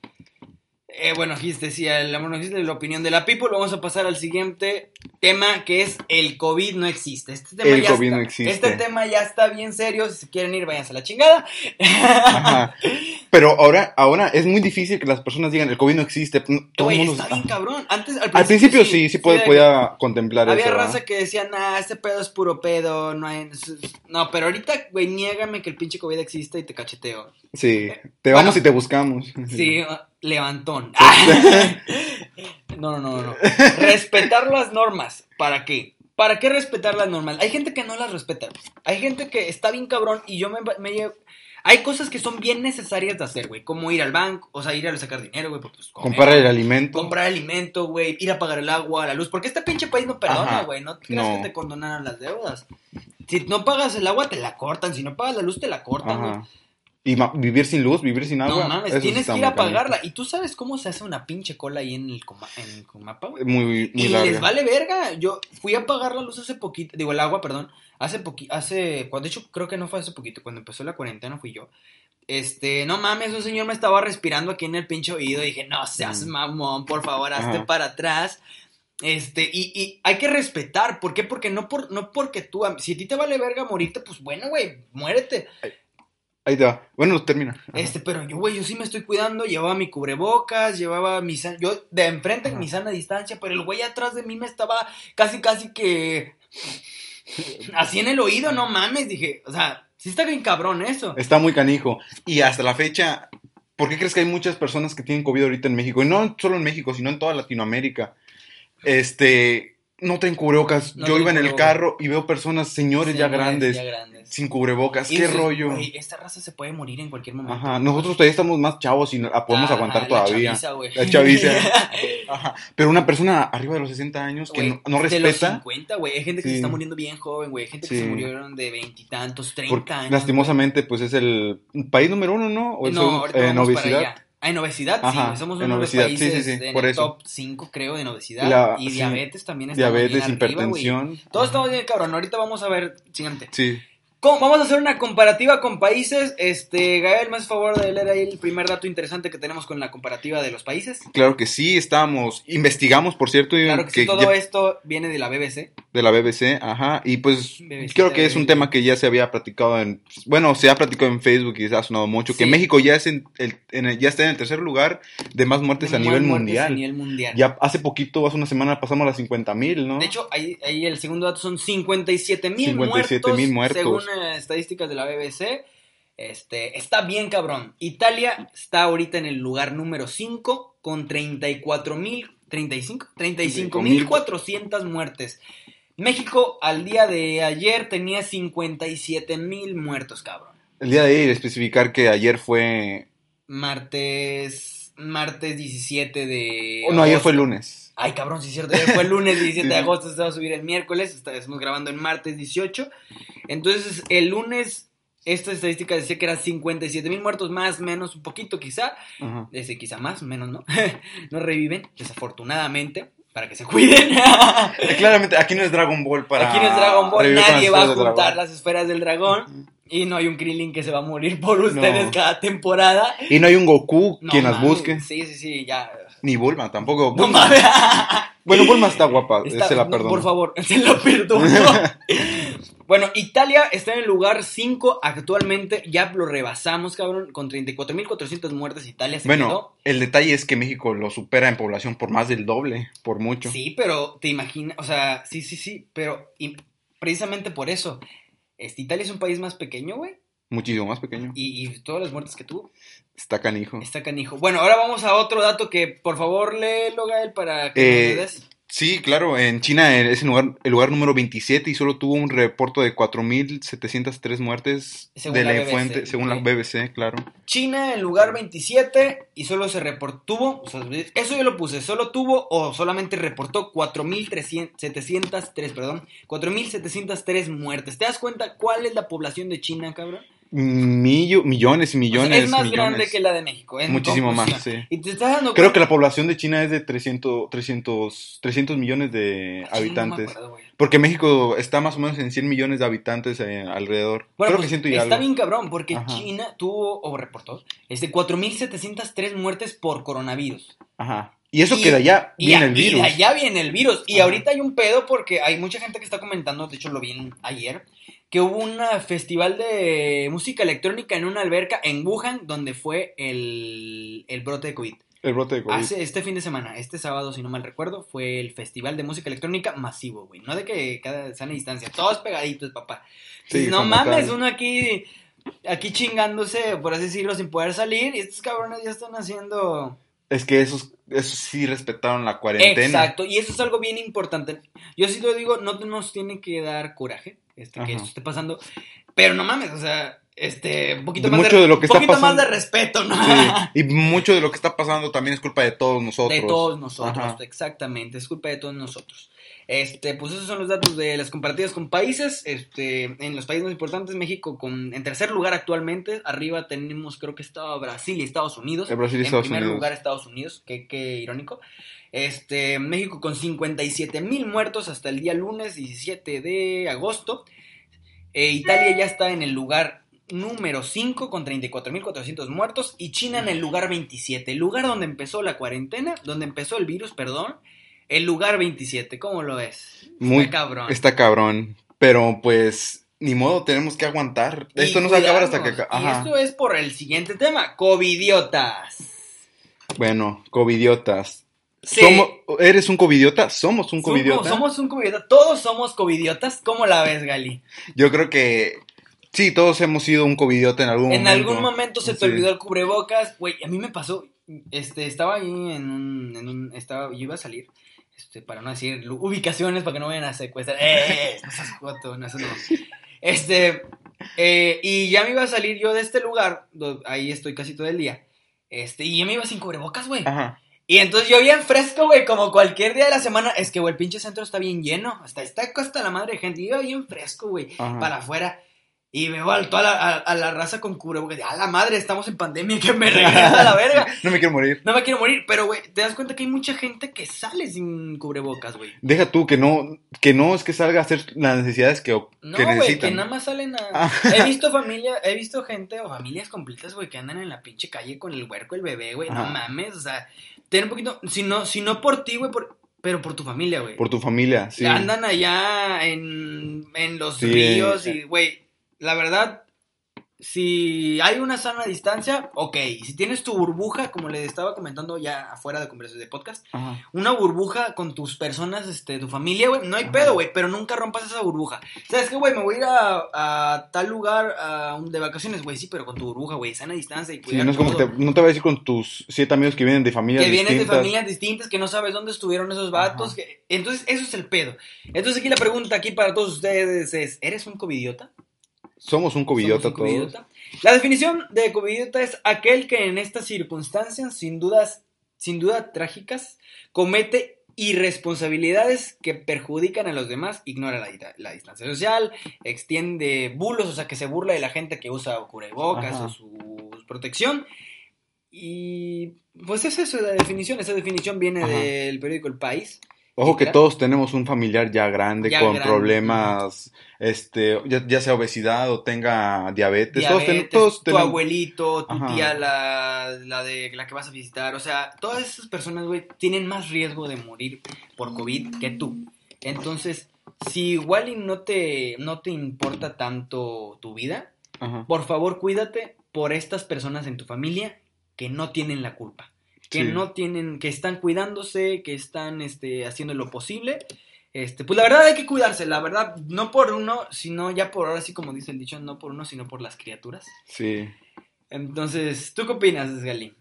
Eh, bueno, aquí decía el amor no existe, la opinión de la people. Vamos a pasar al siguiente tema que es el COVID no existe. Este tema El ya COVID está, no existe. Este tema ya está bien serio. Si se quieren ir, váyanse a la chingada. Ajá. Pero ahora, ahora es muy difícil que las personas digan el COVID no existe. Todo el Güey, mundo está bien cabrón. Antes, al Al principio sí, sí, que podía contemplar Había eso. ¿verdad? raza que decía, nah, este pedo es puro pedo, no hay... No, pero ahorita, güey, niégame que el pinche COVID existe y te cacheteo. Sí, te vamos y te buscamos. Sí, levantón. no, no, no, no. Respetar las normas. ¿Para qué? ¿Para qué respetar las normas? Hay gente que no las respeta. Hay gente que está bien cabrón y yo me, me llevo... Hay cosas que son bien necesarias de hacer, güey. Como ir al banco, o sea, ir a sacar dinero, güey. Pues, Comprar el alimento. comprar alimento, güey, ir a pagar el agua, la luz, porque este pinche país no perdona, güey, no creas no. que te condonaron las deudas. Si no pagas el agua, te la cortan, si no pagas la luz, te la cortan, güey. Y vivir sin luz, vivir sin agua. No mames, eso tienes que ir a pagarla. Y tú sabes cómo se hace una pinche cola ahí en el, coma- en el Comapa, güey. Muy, muy Y larga. les vale verga. Yo fui a pagar la luz hace poquito, digo, el agua, perdón. Hace poquito, hace, cuando, de hecho, creo que no fue hace poquito, cuando empezó la cuarentena fui yo. Este, no mames, un señor me estaba respirando aquí en el pinche oído. Dije, no seas Mm. mamón, por favor, hazte Ajá. para atrás. Este, y, y hay que respetar. ¿Por qué? Porque no, por, no porque tú, si a ti te vale verga morirte, pues bueno, güey, muérete. Ahí te va. Bueno, termina. Ajá. Este, pero yo, güey, yo sí me estoy cuidando, llevaba mi cubrebocas, llevaba mi san- yo de enfrente Ajá. mi sana distancia, pero el güey atrás de mí me estaba casi, casi que así en el oído, no mames, dije, o sea, sí está bien cabrón eso. Está muy canijo. Y hasta la fecha, ¿por qué crees que hay muchas personas que tienen COVID ahorita en México? Y no solo en México, sino en toda Latinoamérica. Este, no traen cubrebocas. No Yo iba en el carro y veo personas, señores ya Señores, grandes, ya grandes. sin cubrebocas. Y ¿Qué dices, rollo? güey, esta raza se puede morir en cualquier momento. Ajá, nosotros todavía estamos más chavos y no- la podemos Ajá, aguantar la todavía. chaviza, güey. La chaviza. Ajá. Pero una persona arriba de los 60 años que no, no De los respeta, 50, güey. Hay gente que Sí. se está muriendo bien joven, güey. Hay gente que Sí. se murieron de veintitantos, treinta años. lastimosamente, pues es el país número uno, ¿no? O el No, segundo- ahorita en vamos para obesidad. allá. Ah, en obesidad, sí, Ajá, güey. Somos en uno de los obesidad, sí, países sí, sí, en por el eso. top 5, creo, en obesidad. La- y sí. diabetes también estamos Diabetes, bien arriba, hipertensión. Todos Ajá. estamos bien, cabrón. Ahorita vamos a ver, siguiente. Sí. Vamos a hacer una comparativa con países. Este, Gael, ¿me haces favor de leer ahí el primer dato interesante que tenemos con la comparativa de los países? Claro que sí, estábamos, investigamos, por cierto, Claro que, sí, todo ya- esto viene de la BBC. de la BBC, ajá, y pues BBC, creo que es un tema que ya se había platicado en, bueno, se ha platicado en Facebook y se ha sonado mucho, que. México ya es en el, en el- ya está en el tercer lugar de más muertes De a nivel muertes mundial. A nivel mundial. Ya hace poquito, hace una semana pasamos a las 50 mil, ¿no? De hecho, ahí, ahí el segundo dato son 57 mil 57,000 muertos. Según estadísticas de la BBC. Este, está bien cabrón. Italia está ahorita en el lugar número 5 con 34 mil, 35, 35 mil 400 muertes. México al día de ayer tenía 57 mil muertos, cabrón. el día de ayer, especificar que ayer fue, Martes, martes 17 de... oh, no, ayer fue lunes. Ay, cabrón, sí es cierto. Fue el lunes 17 de agosto, se va a subir el miércoles. Estamos grabando en martes 18. Entonces, el lunes, esta estadística decía que eran 57 mil muertos, más, menos, un poquito quizá. Ajá. Ese quizá más, menos, ¿no? no reviven, desafortunadamente, para que se cuiden. Claramente, aquí no es Dragon Ball para... Aquí no es Dragon Ball, nadie va a juntar las esferas del dragón. Y no hay un Krillin que se va a morir por ustedes No. cada temporada. Y no hay un Goku No quien las busque. Sí, sí, sí, ya. Ni Bulma, tampoco. No Bulma- mames. Bueno, Bulma está guapa, Está- se la no, perdono. Por favor, se la perdono. bueno, Italia está en el lugar 5 actualmente. Ya lo rebasamos, cabrón. Con 34.400 muertes, Italia se Bueno, quedó. el detalle es que México lo supera en población por más del doble, por mucho. Sí, pero te imaginas, o sea, sí, sí, sí, pero precisamente por eso. Este, Italia es un país más pequeño, güey. Muchísimo más pequeño. Y, y todas las muertes que tuvo. Está canijo. Está canijo. Bueno, ahora vamos a otro dato que, por favor, léelo, Gael, para que Eh, nos des. Sí, claro, en China eh, es el lugar, el lugar número 27 y solo tuvo un reporte de 4.703 muertes Según de la la, BBC, fuente, según la. BBC, claro. China en lugar 27 y solo se reportó, o sea, eso yo lo puse, solo tuvo o solamente reportó 4.703, perdón, 4.703 muertes. ¿Te das cuenta cuál es la población de China, cabrón? Millo- millones y O sea, millones. es más millones. grande que la de México. en Muchísimo más, conclusión. sí. Y te estás dando Creo que la población de China es de 300, 300, 300 millones de no habitantes. acuerdo. Porque México está más o menos en 100 millones de habitantes eh, alrededor. Bueno, Creo pues, que siento y está algo. bien cabrón, porque Ajá. China tuvo, o reportó, este, 4.703 muertes por coronavirus. Ajá. Y eso Y- que de allá Y, viene el y virus. de allá viene el virus. Y Ajá. ahorita hay un pedo porque hay mucha gente que está comentando, de hecho lo vi ayer, que hubo un festival de música electrónica en una alberca en Wuhan, donde fue el, el brote de COVID. El brote de COVID. Hace este fin de semana, este sábado, si no mal recuerdo, fue el festival de música electrónica masivo, güey. No de que cada sana distancia, todos pegaditos, papá. Sí, no mames, tal. uno aquí, aquí chingándose, por así decirlo, sin poder salir, y estos cabrones ya están haciendo... Es que esos, esos sí respetaron la cuarentena. Exacto, y eso es algo bien importante. Yo sí lo digo, no nos tiene que dar coraje este, que Ajá. esto esté pasando, pero no mames, o sea, este, un poquito, De más, mucho de, de lo que un está poquito más de respeto, ¿no? Sí, y mucho de lo que está pasando también es culpa de todos nosotros. De todos nosotros, Ajá. exactamente, es culpa de todos nosotros. Este, pues esos son los datos de las comparativas con países. Este, en los países más importantes, México con, en tercer lugar actualmente. Arriba tenemos, creo que estaba Brasil y Estados Unidos. Eh, Brasil y en Estados primer Unidos. lugar Estados Unidos, qué, qué irónico. Este, México con 57 mil muertos hasta el día lunes 17 de agosto. Eh, Italia ya está en el lugar número 5 con 34.400 muertos y China en el lugar 27, el lugar donde empezó la cuarentena, donde empezó el virus, perdón, el lugar 27, ¿cómo lo ves? Muy Está cabrón. Está cabrón. Pero pues, ni modo, tenemos que aguantar. Y Esto no se va a acabar hasta que... Ajá. Y esto es por el siguiente tema, covidiotas. Bueno, covidiotas. Sí. Somos, ¿Eres un covidiota? Somos un Somos- covidiota. Somos un covidiota, todos somos covidiotas, ¿cómo la ves, Gali? Yo creo que sí, todos hemos sido un covidiota en algún En momento. algún momento se te Sí. olvidó el cubrebocas, güey, a mí me pasó, este, estaba ahí en un, en un, estaba, yo iba a salir, este, para no decir ubicaciones, para que no vayan a secuestrar, ¡eh, no seas joto, no, eso no, este, eh, y ya me iba a salir yo de este lugar, ahí estoy casi todo el día, este, y yo me iba sin cubrebocas, güey, Ajá. y entonces yo bien fresco, güey, como cualquier día de la semana, es que, güey, el pinche centro está bien lleno, hasta está hasta la madre de gente, y yo bien fresco, güey, para afuera. Y veo a, toda la, a, a la raza con cubrebocas. A la madre, estamos en pandemia, que me regresa a la verga. No me quiero morir. No me quiero morir, pero, güey, te das cuenta que hay mucha gente que sale sin cubrebocas, güey. Deja tú que no, que no es que salga a hacer las necesidades que, No, que güey, necesitan. que nada más salen a... Ah. He visto familia, he visto gente o familias completas, güey, que andan en la pinche calle con el huerco, el bebé, güey. No mames, o sea, ten un poquito... Si no, si no por ti, güey, por- pero por tu familia, güey. Por tu familia, sí. Andan allá en, en los Sí. ríos y, güey, la verdad, si hay una sana distancia, ok. Si tienes tu burbuja, como le estaba comentando ya afuera de conversaciones de podcast, Ajá. una burbuja con tus personas, este, tu familia, güey, no hay Ajá. pedo, güey, pero nunca rompas esa burbuja. ¿Sabes qué, güey? Me voy a ir a, a tal lugar a un- de vacaciones, güey, sí, pero con tu burbuja, güey, sana distancia y Sí, no es como que todo. te, no te vas a ir con tus siete amigos que vienen de familias que vienes de distintas. familias distintas, que no sabes dónde estuvieron esos vatos. Que- Entonces, eso es el pedo. Entonces, aquí la pregunta aquí para todos ustedes es, ¿eres un covidiota? Somos un covidiota ¿Somos un todos. covidiota? La definición de covidiota es aquel que en estas circunstancias, sin dudas, sin duda trágicas, comete irresponsabilidades que perjudican a los demás, ignora la, distancia social, extiende bulos, o sea, que se burla de la gente que usa cubrebocas Ajá. o su protección. Y pues es eso la definición, esa definición viene Ajá. del periódico El País. Ojo que todos tenemos un familiar ya grande Ya con grande, problemas, este, ya, ya sea obesidad o tenga diabetes. todos, ten- todos tu tenemos. abuelito, tu Ajá. tía, la, la de la que vas a visitar. O sea, todas esas personas, güey, tienen más riesgo de morir por COVID que tú. Entonces, si igual y no te, no te importa tanto tu vida, Ajá. por favor cuídate por estas personas en tu familia que no tienen la culpa. Que Sí. no tienen, que están cuidándose, que están este, haciendo lo posible. Este, pues la verdad hay que cuidarse, la verdad, no por uno, sino ya por ahora sí como dice el dicho, no por uno, sino por las criaturas. Sí. Entonces, ¿tú qué opinas, Gali?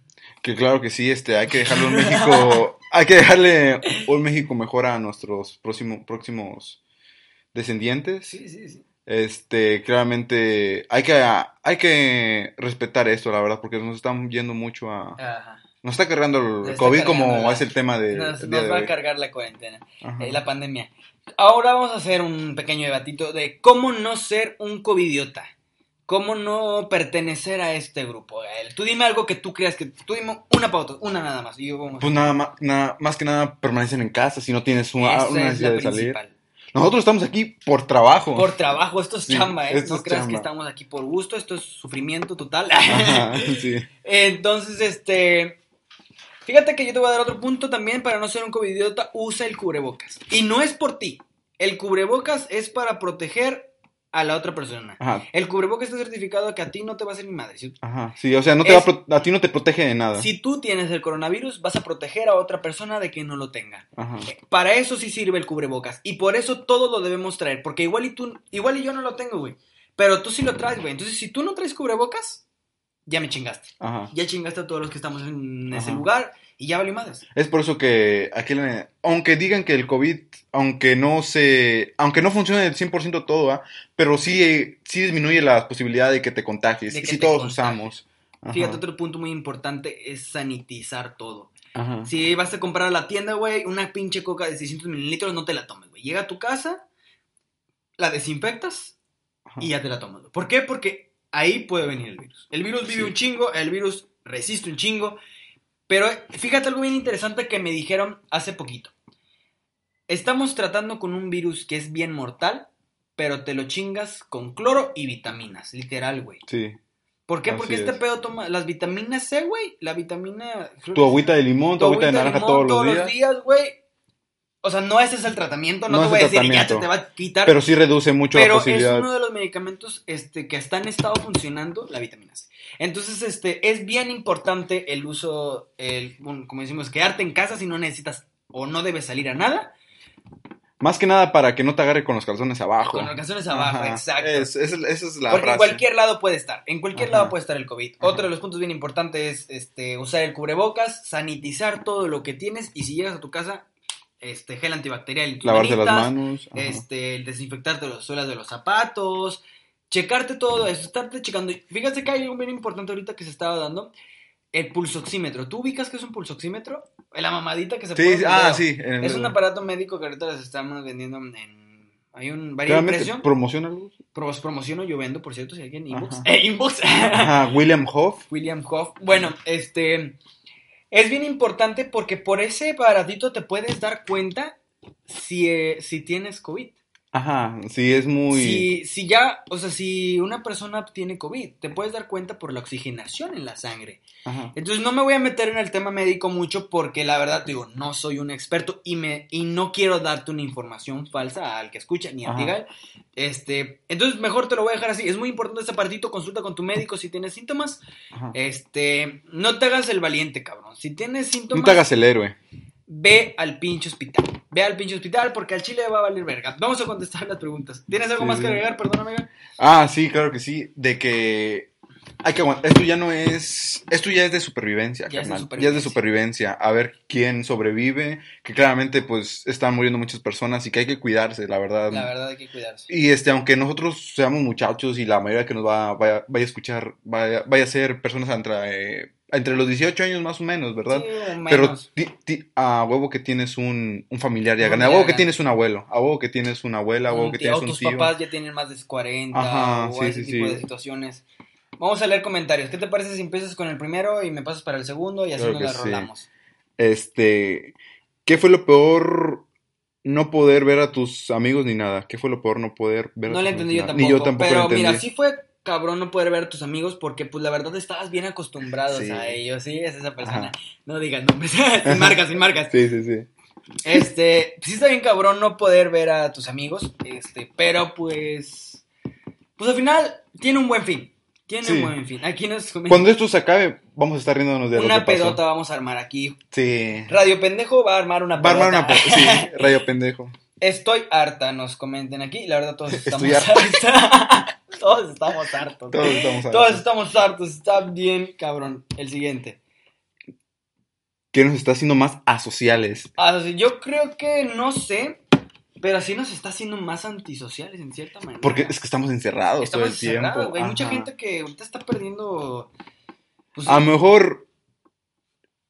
Que claro que sí, este, hay que dejarle un México, hay que dejarle un México mejor a nuestros próximos, próximos descendientes. Sí, sí, sí. Este, claramente, hay que, hay que respetar esto, la verdad, porque nos están yendo mucho a, Ajá. Nos está cargando el COVID como la- es el tema de, Nos, del día nos de va a cargar la cuarentena, eh, la pandemia. Ahora vamos a hacer un pequeño debatito de cómo no ser un covidiota. ¿Cómo no pertenecer a este grupo, Gael? Tú dime algo que tú creas que... Tú dime una pauta, una nada más. Y yo vamos. Pues nada más, nada, más que nada permanecen en casa si no tienes una, Esa una es necesidad la de salir. Nosotros estamos aquí por trabajo. Por trabajo, esto es Sí, chamba, ¿eh? esto No es creas que estamos aquí por gusto, esto es sufrimiento total. Ajá, sí. Entonces, este. Fíjate que yo te voy a dar otro punto también para no ser un covidiota. Usa el cubrebocas. Y no es por ti. El cubrebocas es para proteger a la otra persona. Ajá, El cubrebocas está certificado que a ti no te va a hacer ni madre. Si, ajá. Sí, o sea, no te Es- va a, ti no te protege de nada. si tú tienes el coronavirus, vas a proteger a otra persona de que no lo tenga. Ajá. Para eso sí sirve el cubrebocas. Y por eso todos lo debemos traer. Porque igual y tú, igual y yo no lo tengo, güey. Pero tú sí lo traes, güey. Entonces, si tú no traes cubrebocas, ya me chingaste. Ajá. Ya chingaste a todos los que estamos en ese lugar y ya valió madres. Es por eso que aquí, le- aunque digan que el COVID, aunque no se, aunque no funcione del 100% todo, ¿ah? pero sí, eh, sí disminuye la posibilidad de que te contagies. Que si todos contagies. usamos. Ajá. Fíjate, otro punto muy importante es sanitizar todo. Ajá. Si vas a comprar a la tienda, güey, una pinche coca de 600 mililitros, no te la tomes, güey. Llega a tu casa, la desinfectas y ya te la tomas. ¿Por qué? Porque ahí puede venir el virus. El virus vive Sí. un chingo, el virus resiste un chingo. Pero fíjate algo bien interesante que me dijeron hace poquito. Estamos tratando con un virus que es bien mortal, pero te lo chingas con cloro y vitaminas, literal, güey. Sí. ¿Por qué? Así Porque este es. pedo toma las vitaminas C, güey. La vitamina. Tu agüita de limón, tu, agüita de naranja limón todos, los días. güey. O sea, no ese es el tratamiento. No, No te es voy a decir ya te, te va a quitar. Pero sí reduce mucho la Pero es posibilidad. uno de los medicamentos este, que están estado funcionando, la vitamina C. Entonces, este, es bien importante el uso, el, bueno, como decimos, quedarte en casa si no necesitas o no debes salir a nada. Más que nada para que no te agarre con los calzones abajo. Con los calzones abajo, Ajá. exacto. Es- es- esa es la Porque en cualquier lado puede estar. En cualquier Ajá. lado puede estar el COVID. Ajá. Otro de los puntos bien importantes es este, usar el cubrebocas, sanitizar todo lo que tienes y si llegas a tu casa, este, gel antibacterial Lavarse las manos. ajá. este, el desinfectarte las suelas de los zapatos, checarte todo eso, estarte checando. Fíjate que hay algo bien importante ahorita que se estaba dando. El pulsoxímetro. ¿Tú ubicas que es un pulsoxímetro? La mamadita que se Sí, pone ah, sí. en el- Es un aparato médico que ahorita les estamos vendiendo en... Hay un varía de ¿Realmente precio. promociona algo? Pros promociono, yo vendo, por cierto, si alguien inbox. Ajá. Eh, inbox. Ajá, William Hoff. William Hoff. Bueno, este es bien importante porque por ese aparatito te puedes dar cuenta si, eh, si tienes COVID. Ajá, sí, es muy... Si, si ya, o sea, si una persona tiene COVID, te puedes dar cuenta por la oxigenación en la sangre. Ajá. Entonces no me voy a meter en el tema médico mucho porque la verdad digo, no soy un experto y me y no quiero darte una información falsa al que escucha ni a ti. Este, entonces mejor te lo voy a dejar así. Es muy importante ese apartito, consulta con tu médico si tienes síntomas. Ajá. Este, no te hagas el valiente, cabrón. Si tienes síntomas, No te hagas el héroe. Ve al pinche hospital. Ve al pinche hospital porque al chile va a valer verga. Vamos a contestar las preguntas. ¿Tienes algo Sí, más que agregar? Perdóname. Ah, sí, claro que sí. De que hay que aguantar. Esto ya no es. Esto ya es de supervivencia, Ya es de carnal. Ya es de supervivencia. supervivencia. A ver quién sobrevive. Que claramente, pues, están muriendo muchas personas y que hay que cuidarse, la verdad. La verdad hay que cuidarse. Y este, aunque nosotros seamos muchachos y la mayoría que nos va, vaya, vaya a escuchar, vaya, vaya a ser personas entre, eh, entre los 18 años más o menos, ¿verdad? Sí, Pero menos. ti- ti- a huevo que tienes un, un familiar ya grande, a huevo que tienes un abuelo, a huevo que tienes una abuela, a huevo que tienes o un tus tío. papás ya tienen más de 40 Ajá, o sí, ese sí, tipo de situaciones. Vamos a leer comentarios. ¿Qué te parece si empiezas con el primero y me pasas para el segundo y así Claro nos la rolamos? Este, ¿qué fue lo peor no poder ver a tus amigos ni nada? ¿Qué fue lo peor no poder ver a No tus le entendí yo tampoco. Ni yo tampoco pero lo entendí. mira, sí fue cabrón no poder ver a tus amigos porque pues la verdad estabas bien acostumbrados Sí. a ellos. Sí, es esa persona. Ajá. No digas nombres. sin marcas, sin marcas. Sí, sí, sí. Este, sí está bien cabrón no poder ver a tus amigos, este, pero pues, pues al final tiene un buen fin, tiene Sí. un buen fin. Aquí nos comenta Cuando esto se acabe, vamos a estar riéndonos de lo una pasó. pedota vamos a armar aquí. Sí. Radio Pendejo va a armar una Va a pedota. armar una pe- Sí, rayo pendejo. Estoy harta, nos comenten aquí. La verdad todos estamos hartos. todos estamos hartos. Todos estamos Todos hartos. estamos hartos, está bien cabrón. El siguiente. ¿Qué nos está haciendo más asociales? Ah, yo creo que no sé, pero sí nos está haciendo más antisociales en cierta manera. Porque es que estamos encerrados Estamos todo el tiempo. encerrados, güey. Hay mucha gente que ahorita está perdiendo. pues, A lo mejor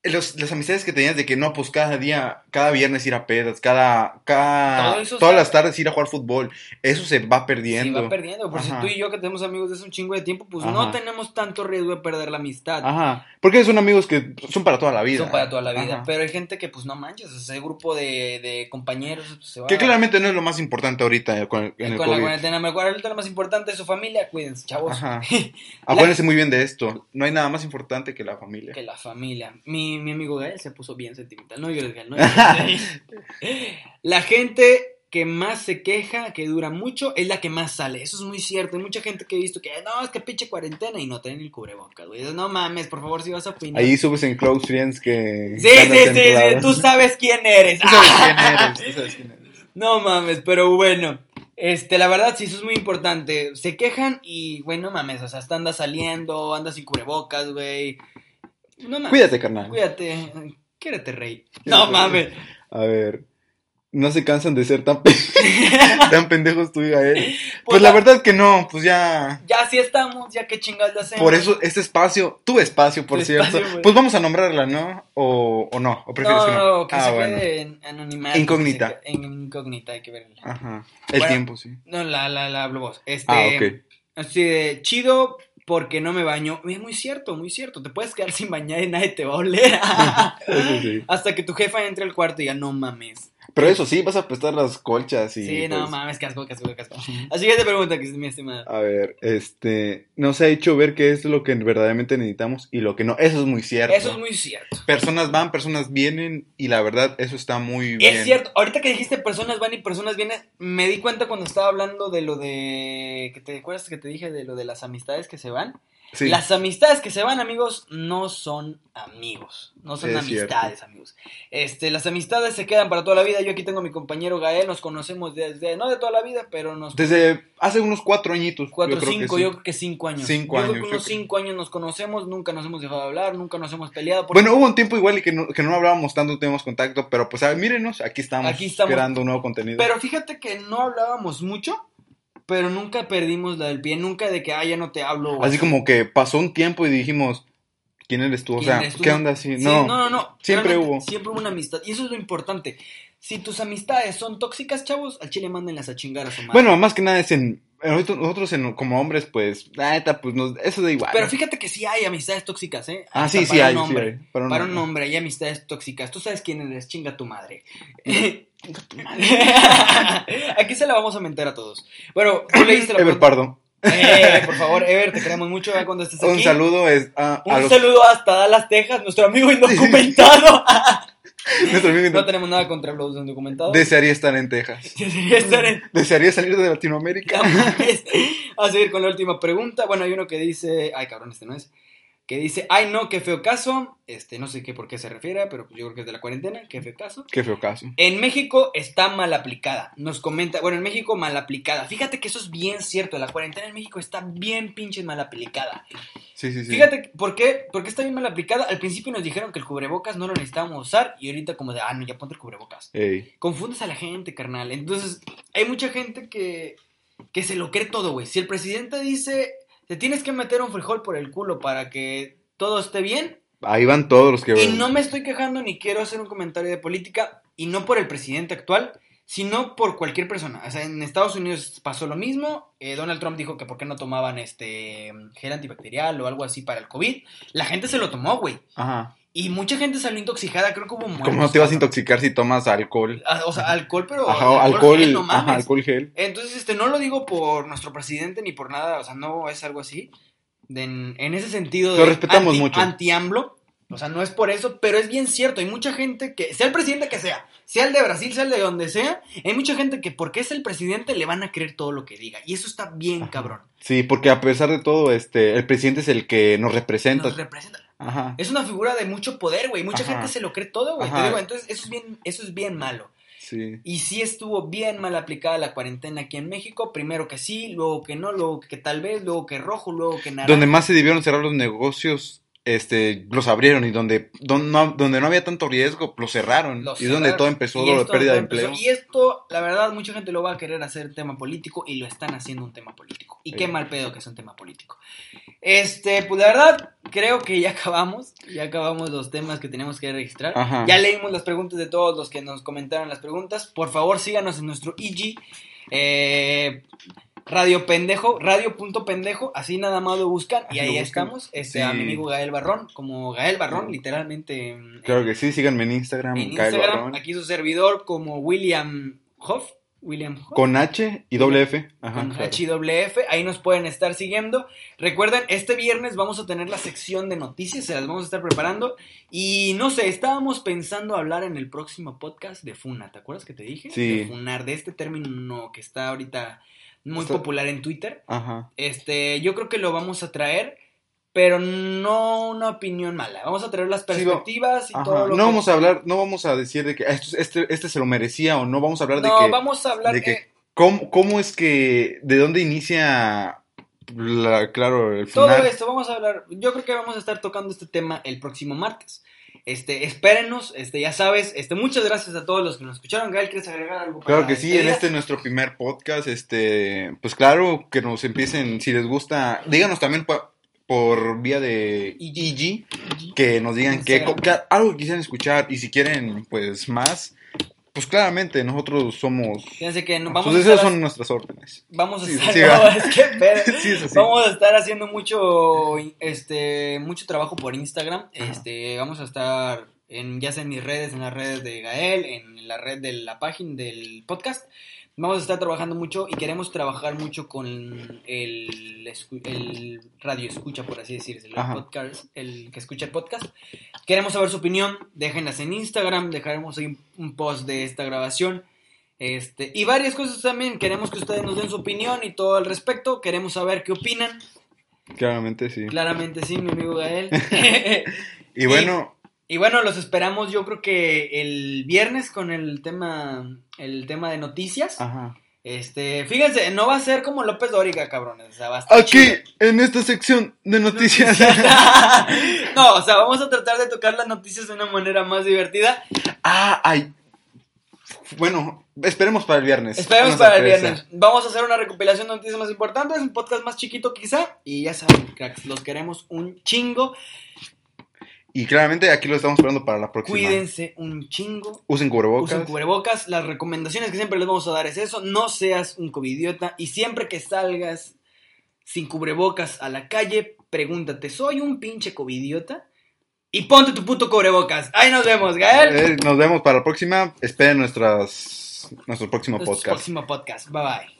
los- las amistades que tenías de que no, pues cada día cada viernes ir a pedas, cada, cada todas se- las tardes ir a jugar fútbol. Eso se va perdiendo. va perdiendo. Por si Ajá. tú y yo que tenemos amigos de hace un chingo de tiempo, pues Ajá. no tenemos tanto riesgo de perder la amistad. Ajá. Porque son amigos que son para toda la vida. Son para toda la vida. Ajá. Pero hay gente que, pues no manches, ese grupo de, de compañeros pues, se va. Que claramente no es lo más importante ahorita con, en el con la COVID. cuarentena. Me acuerdo, ahorita lo más importante es su familia. Cuídense, chavos. Ajá. Acuérdense muy bien de esto. No hay nada más importante que la familia. Que la familia. Mi, mi amigo Gael se puso bien sentimental. No llores, Gael. No llores. la gente que más se queja, que dura mucho, es la que más sale. Eso es muy cierto. Hay mucha gente que he visto que, no, es que pinche cuarentena y no tienen el cubrebocas, güey. No mames, por favor, si vas a opinar. Ahí subes en Close Friends que... Sí, sí, sí, sí, tú sabes quién eres. Tú sabes quién eres. Tú sabes quién eres. No mames, pero bueno. Este, la verdad, sí, eso es muy importante. Se quejan y, güey, no mames, o sea, hasta andas saliendo, andas sin cubrebocas, güey. No mames. Cuídate, carnal. Cuídate. Quiérete, rey. No mames. A ver. No se cansan de ser tan, pe- tan pendejos tú y Gael. Pues, Pues la la- verdad que no, pues ya. Ya sí estamos, ya que chingados le hacemos. Por eso, este espacio, tu espacio, por Tu cierto. espacio, pues vamos a nombrarla, ¿no? O, o no, o prefieres No, que no. no, que ah, se bueno. quede en anonimato. Incógnita. se En incógnita, hay que verla. Ajá. El Bueno. tiempo, sí. No, la, la, la hablo vos. Este, Ah, ok. Así de chido porque no me baño. Es muy cierto, muy cierto. Te puedes quedar sin bañar y nadie te va a oler. Hasta que tu jefa entre al cuarto y ya no mames. Pero eso sí, vas a prestar las colchas y. Sí, no pues, mames, casco, casco, casco. Así que te pregunta, que es mi estimada. A ver, este, nos ha hecho ver esto es lo que verdaderamente necesitamos y lo que no. Eso es muy cierto. Eso es muy cierto. Personas van, personas vienen y la verdad eso está muy bien. Es cierto, ahorita que dijiste personas van y personas vienen, me di cuenta cuando estaba hablando de lo de. que ¿Te acuerdas que te dije de lo de las amistades que se van? Sí. Las amistades que se van, amigos, no son amigos. No son Es amistades, amigos. Este, las amistades se quedan para toda la vida. Yo aquí tengo a mi compañero Gael, nos conocemos desde, no de toda la vida, pero nos Desde hace unos cuatro añitos. cuatro, yo creo que cinco, yo creo que cinco años. Cinco yo años, creo que unos creo. cinco años nos conocemos, nunca nos hemos dejado de hablar, nunca nos hemos peleado. porque- Bueno, hubo un tiempo igual y que no, que no hablábamos tanto, teníamos contacto, pero pues a ver, mírenos, aquí estamos, Aquí estamos. creando un nuevo contenido. Pero fíjate que no hablábamos mucho, pero nunca perdimos la del pie, nunca de que, ah, ya no te hablo. Así como que pasó un tiempo y dijimos, ¿quién eres tú? O ¿Quién sea? ¿qué onda así? Sí, no, no, no, no. siempre hubo. Siempre hubo una amistad. Y eso es lo importante. Si tus amistades son tóxicas, chavos, al chile mándenlas a chingar a su madre. Bueno, más que nada es en... Nosotros, en- como hombres, pues, la neta, pues, nos, eso da igual. Pero fíjate que sí hay amistades tóxicas, ¿eh? Ah, sí, sí para hay, un sí hombre. hay. Para un Para hombre. un hombre hay amistades tóxicas. Tú sabes quién eres, chinga tu madre. Aquí se la vamos a mentar a todos. Bueno, tú leíste la Ever. Pardo. Eh, por favor, Ever, te queremos mucho cuando estés aquí. Un saludo es a, a Un los... saludo hasta Dallas, Texas, nuestro amigo indocumentado. nuestro amigo no tenemos nada contra los indocumentados. Desearía estar en Texas. Desearía estar en... Desearía salir de Latinoamérica. A seguir con la última pregunta. Bueno, hay uno que dice. Ay, cabrón, este no es. Que dice, ay no, qué feo caso. Este, no sé qué por qué se refiere, pero yo creo que es de la cuarentena. Qué feo caso. Qué feo caso. En México está mal aplicada. Nos comenta, bueno, en México mal aplicada. Fíjate que eso es bien cierto. La cuarentena en México está bien pinche mal aplicada. Sí, sí, sí. Fíjate, ¿por qué? ¿por qué está bien mal aplicada? Al principio nos dijeron que el cubrebocas no lo necesitábamos usar y ahorita como de, ah, no, ya ponte el cubrebocas. Ey. Confundes a la gente, carnal. Entonces, hay mucha gente que, que se lo cree todo, güey. Si el presidente dice, te tienes que meter un frijol por el culo para que todo esté bien, Ahí van todos los que y no me estoy quejando ni quiero hacer un comentario de política, y no por el presidente actual, sino por cualquier persona. O sea, en Estados Unidos pasó lo mismo. eh, Donald Trump dijo que por qué no tomaban este gel antibacterial o algo así para el COVID. La gente se lo tomó, güey. Ajá. Y mucha gente salió intoxicada, creo que hubo muertos. ¿Cómo no te vas a intoxicar si tomas alcohol? Ah, O sea, alcohol, pero. Ajá, alcohol, gel, no mames. ajá, alcohol gel. Entonces, este, no lo digo por nuestro presidente ni por nada, o sea, no es algo así. De- en, ese sentido Lo respetamos anti, mucho. anti-AMLO, o sea, no es por eso, pero es bien cierto, hay mucha gente que, sea el presidente que sea, sea el de Brasil, sea el de donde sea, hay mucha gente que porque es el presidente le van a creer todo lo que diga, y eso está bien Ajá. cabrón. Sí, porque a pesar de todo, este, el presidente es el que nos representa. Nos representa. Ajá. Es una figura de mucho poder, güey, mucha Ajá. gente se lo cree todo, güey, te digo, entonces eso es bien, eso es bien malo. Sí. Y sí estuvo bien mal aplicada la cuarentena aquí en México. Primero que sí, luego que no, luego que tal vez, luego que rojo, luego que naranja. Donde más se debieron cerrar los negocios, este, los abrieron y donde, donde, no, donde no había tanto riesgo, los cerraron. Los y donde todo empezó Y la pérdida de empezó- empleo. Y esto, la verdad, mucha gente lo va a querer hacer tema político y lo están haciendo un tema político. Y qué mal pedo que es un tema político. Este, pues la verdad, creo que ya acabamos. Ya acabamos los temas que tenemos que registrar. Ajá. Ya leímos las preguntas de todos los que nos comentaron las preguntas. Por favor, síganos en nuestro IG. eh, Radio Pendejo, radio.pendejo, así nada más lo buscan y ahí buscan. estamos. Este, Sí. a mi amigo Gael Barrón, como Gael Barrón, literalmente. en- Claro que sí, síganme en Instagram, en Instagram, Barrón, aquí su servidor como William Hoff. William. Con H y doble F. Ajá, con claro. HWF, ahí nos pueden estar siguiendo. Recuerden, este viernes vamos a tener la sección de noticias, se las vamos a estar preparando. Y no sé, estábamos pensando hablar en el próximo podcast de Funa, ¿te acuerdas que te dije? Sí. De Funar, de este término que está ahorita muy Está- popular en Twitter. Ajá. Este, yo creo que lo vamos a traer, pero no una opinión mala. Vamos a traer las Sí, perspectivas y Ajá. todo lo No que- vamos a hablar, no vamos a decir de que ah, este, este se lo merecía o no, vamos a hablar de No, que, vamos a hablar de que eh, ¿cómo, cómo es que, de dónde inicia, la, claro, el Todo final. esto, vamos a hablar. Yo creo que vamos a estar tocando este tema el próximo martes. Este, espérenos, este, ya sabes, este, muchas gracias a todos los que nos escucharon. Gael, ¿quieres agregar algo? para Claro que sí, en este nuestro primer podcast, este, pues claro, que nos empiecen, si les gusta, díganos también pa- por vía de EG, que nos digan que, que algo que quisieran escuchar y si quieren, pues más, pues claramente nosotros somos, Fíjense que no- vamos deseos estar, son nuestras órdenes. vamos a Sí, estar, sí, no, va. es que, pero- Sí, es así. vamos a estar haciendo mucho, este, mucho trabajo por Instagram. Ajá. Este, vamos a estar en, ya sea en mis redes, en las redes de Gael, en la red de la página del podcast. Vamos a estar trabajando mucho y queremos trabajar mucho con el, el radio escucha, por así decirse, el, Ajá. podcast, el que escucha el podcast. Queremos saber su opinión, déjenlas en Instagram, dejaremos ahí un- un post de esta grabación. Este, y varias cosas también, queremos que ustedes nos den su opinión y todo al respecto, queremos saber qué opinan. Claramente sí. Claramente sí, mi amigo Gael. Y bueno, y bueno, los esperamos yo creo que el viernes con el tema el tema de noticias. ajá. Este, fíjense, no va a ser como López Dóriga, cabrones, o sea, va a estar Aquí, chido. en esta sección de noticias. no, o sea, vamos a tratar de tocar las noticias de una manera más divertida. ah, ay. Bueno, esperemos para el viernes. Esperemos para el viernes. Vamos a hacer una recopilación de noticias más importantes, un podcast más chiquito quizá. Y ya saben, cracks, los queremos un chingo. Y claramente aquí lo estamos esperando para la próxima. Cuídense un chingo. Usen cubrebocas. Usen cubrebocas. Las recomendaciones que siempre les vamos a dar es eso. No seas un covidiota. Y siempre que salgas sin cubrebocas a la calle, pregúntate, ¿soy un pinche covidiota? Y ponte tu puto cubrebocas. Ahí nos vemos, Gael. Eh, nos vemos para la próxima. Esperen nuestras, nuestro próximo Nuestro podcast. próximo podcast. Bye bye.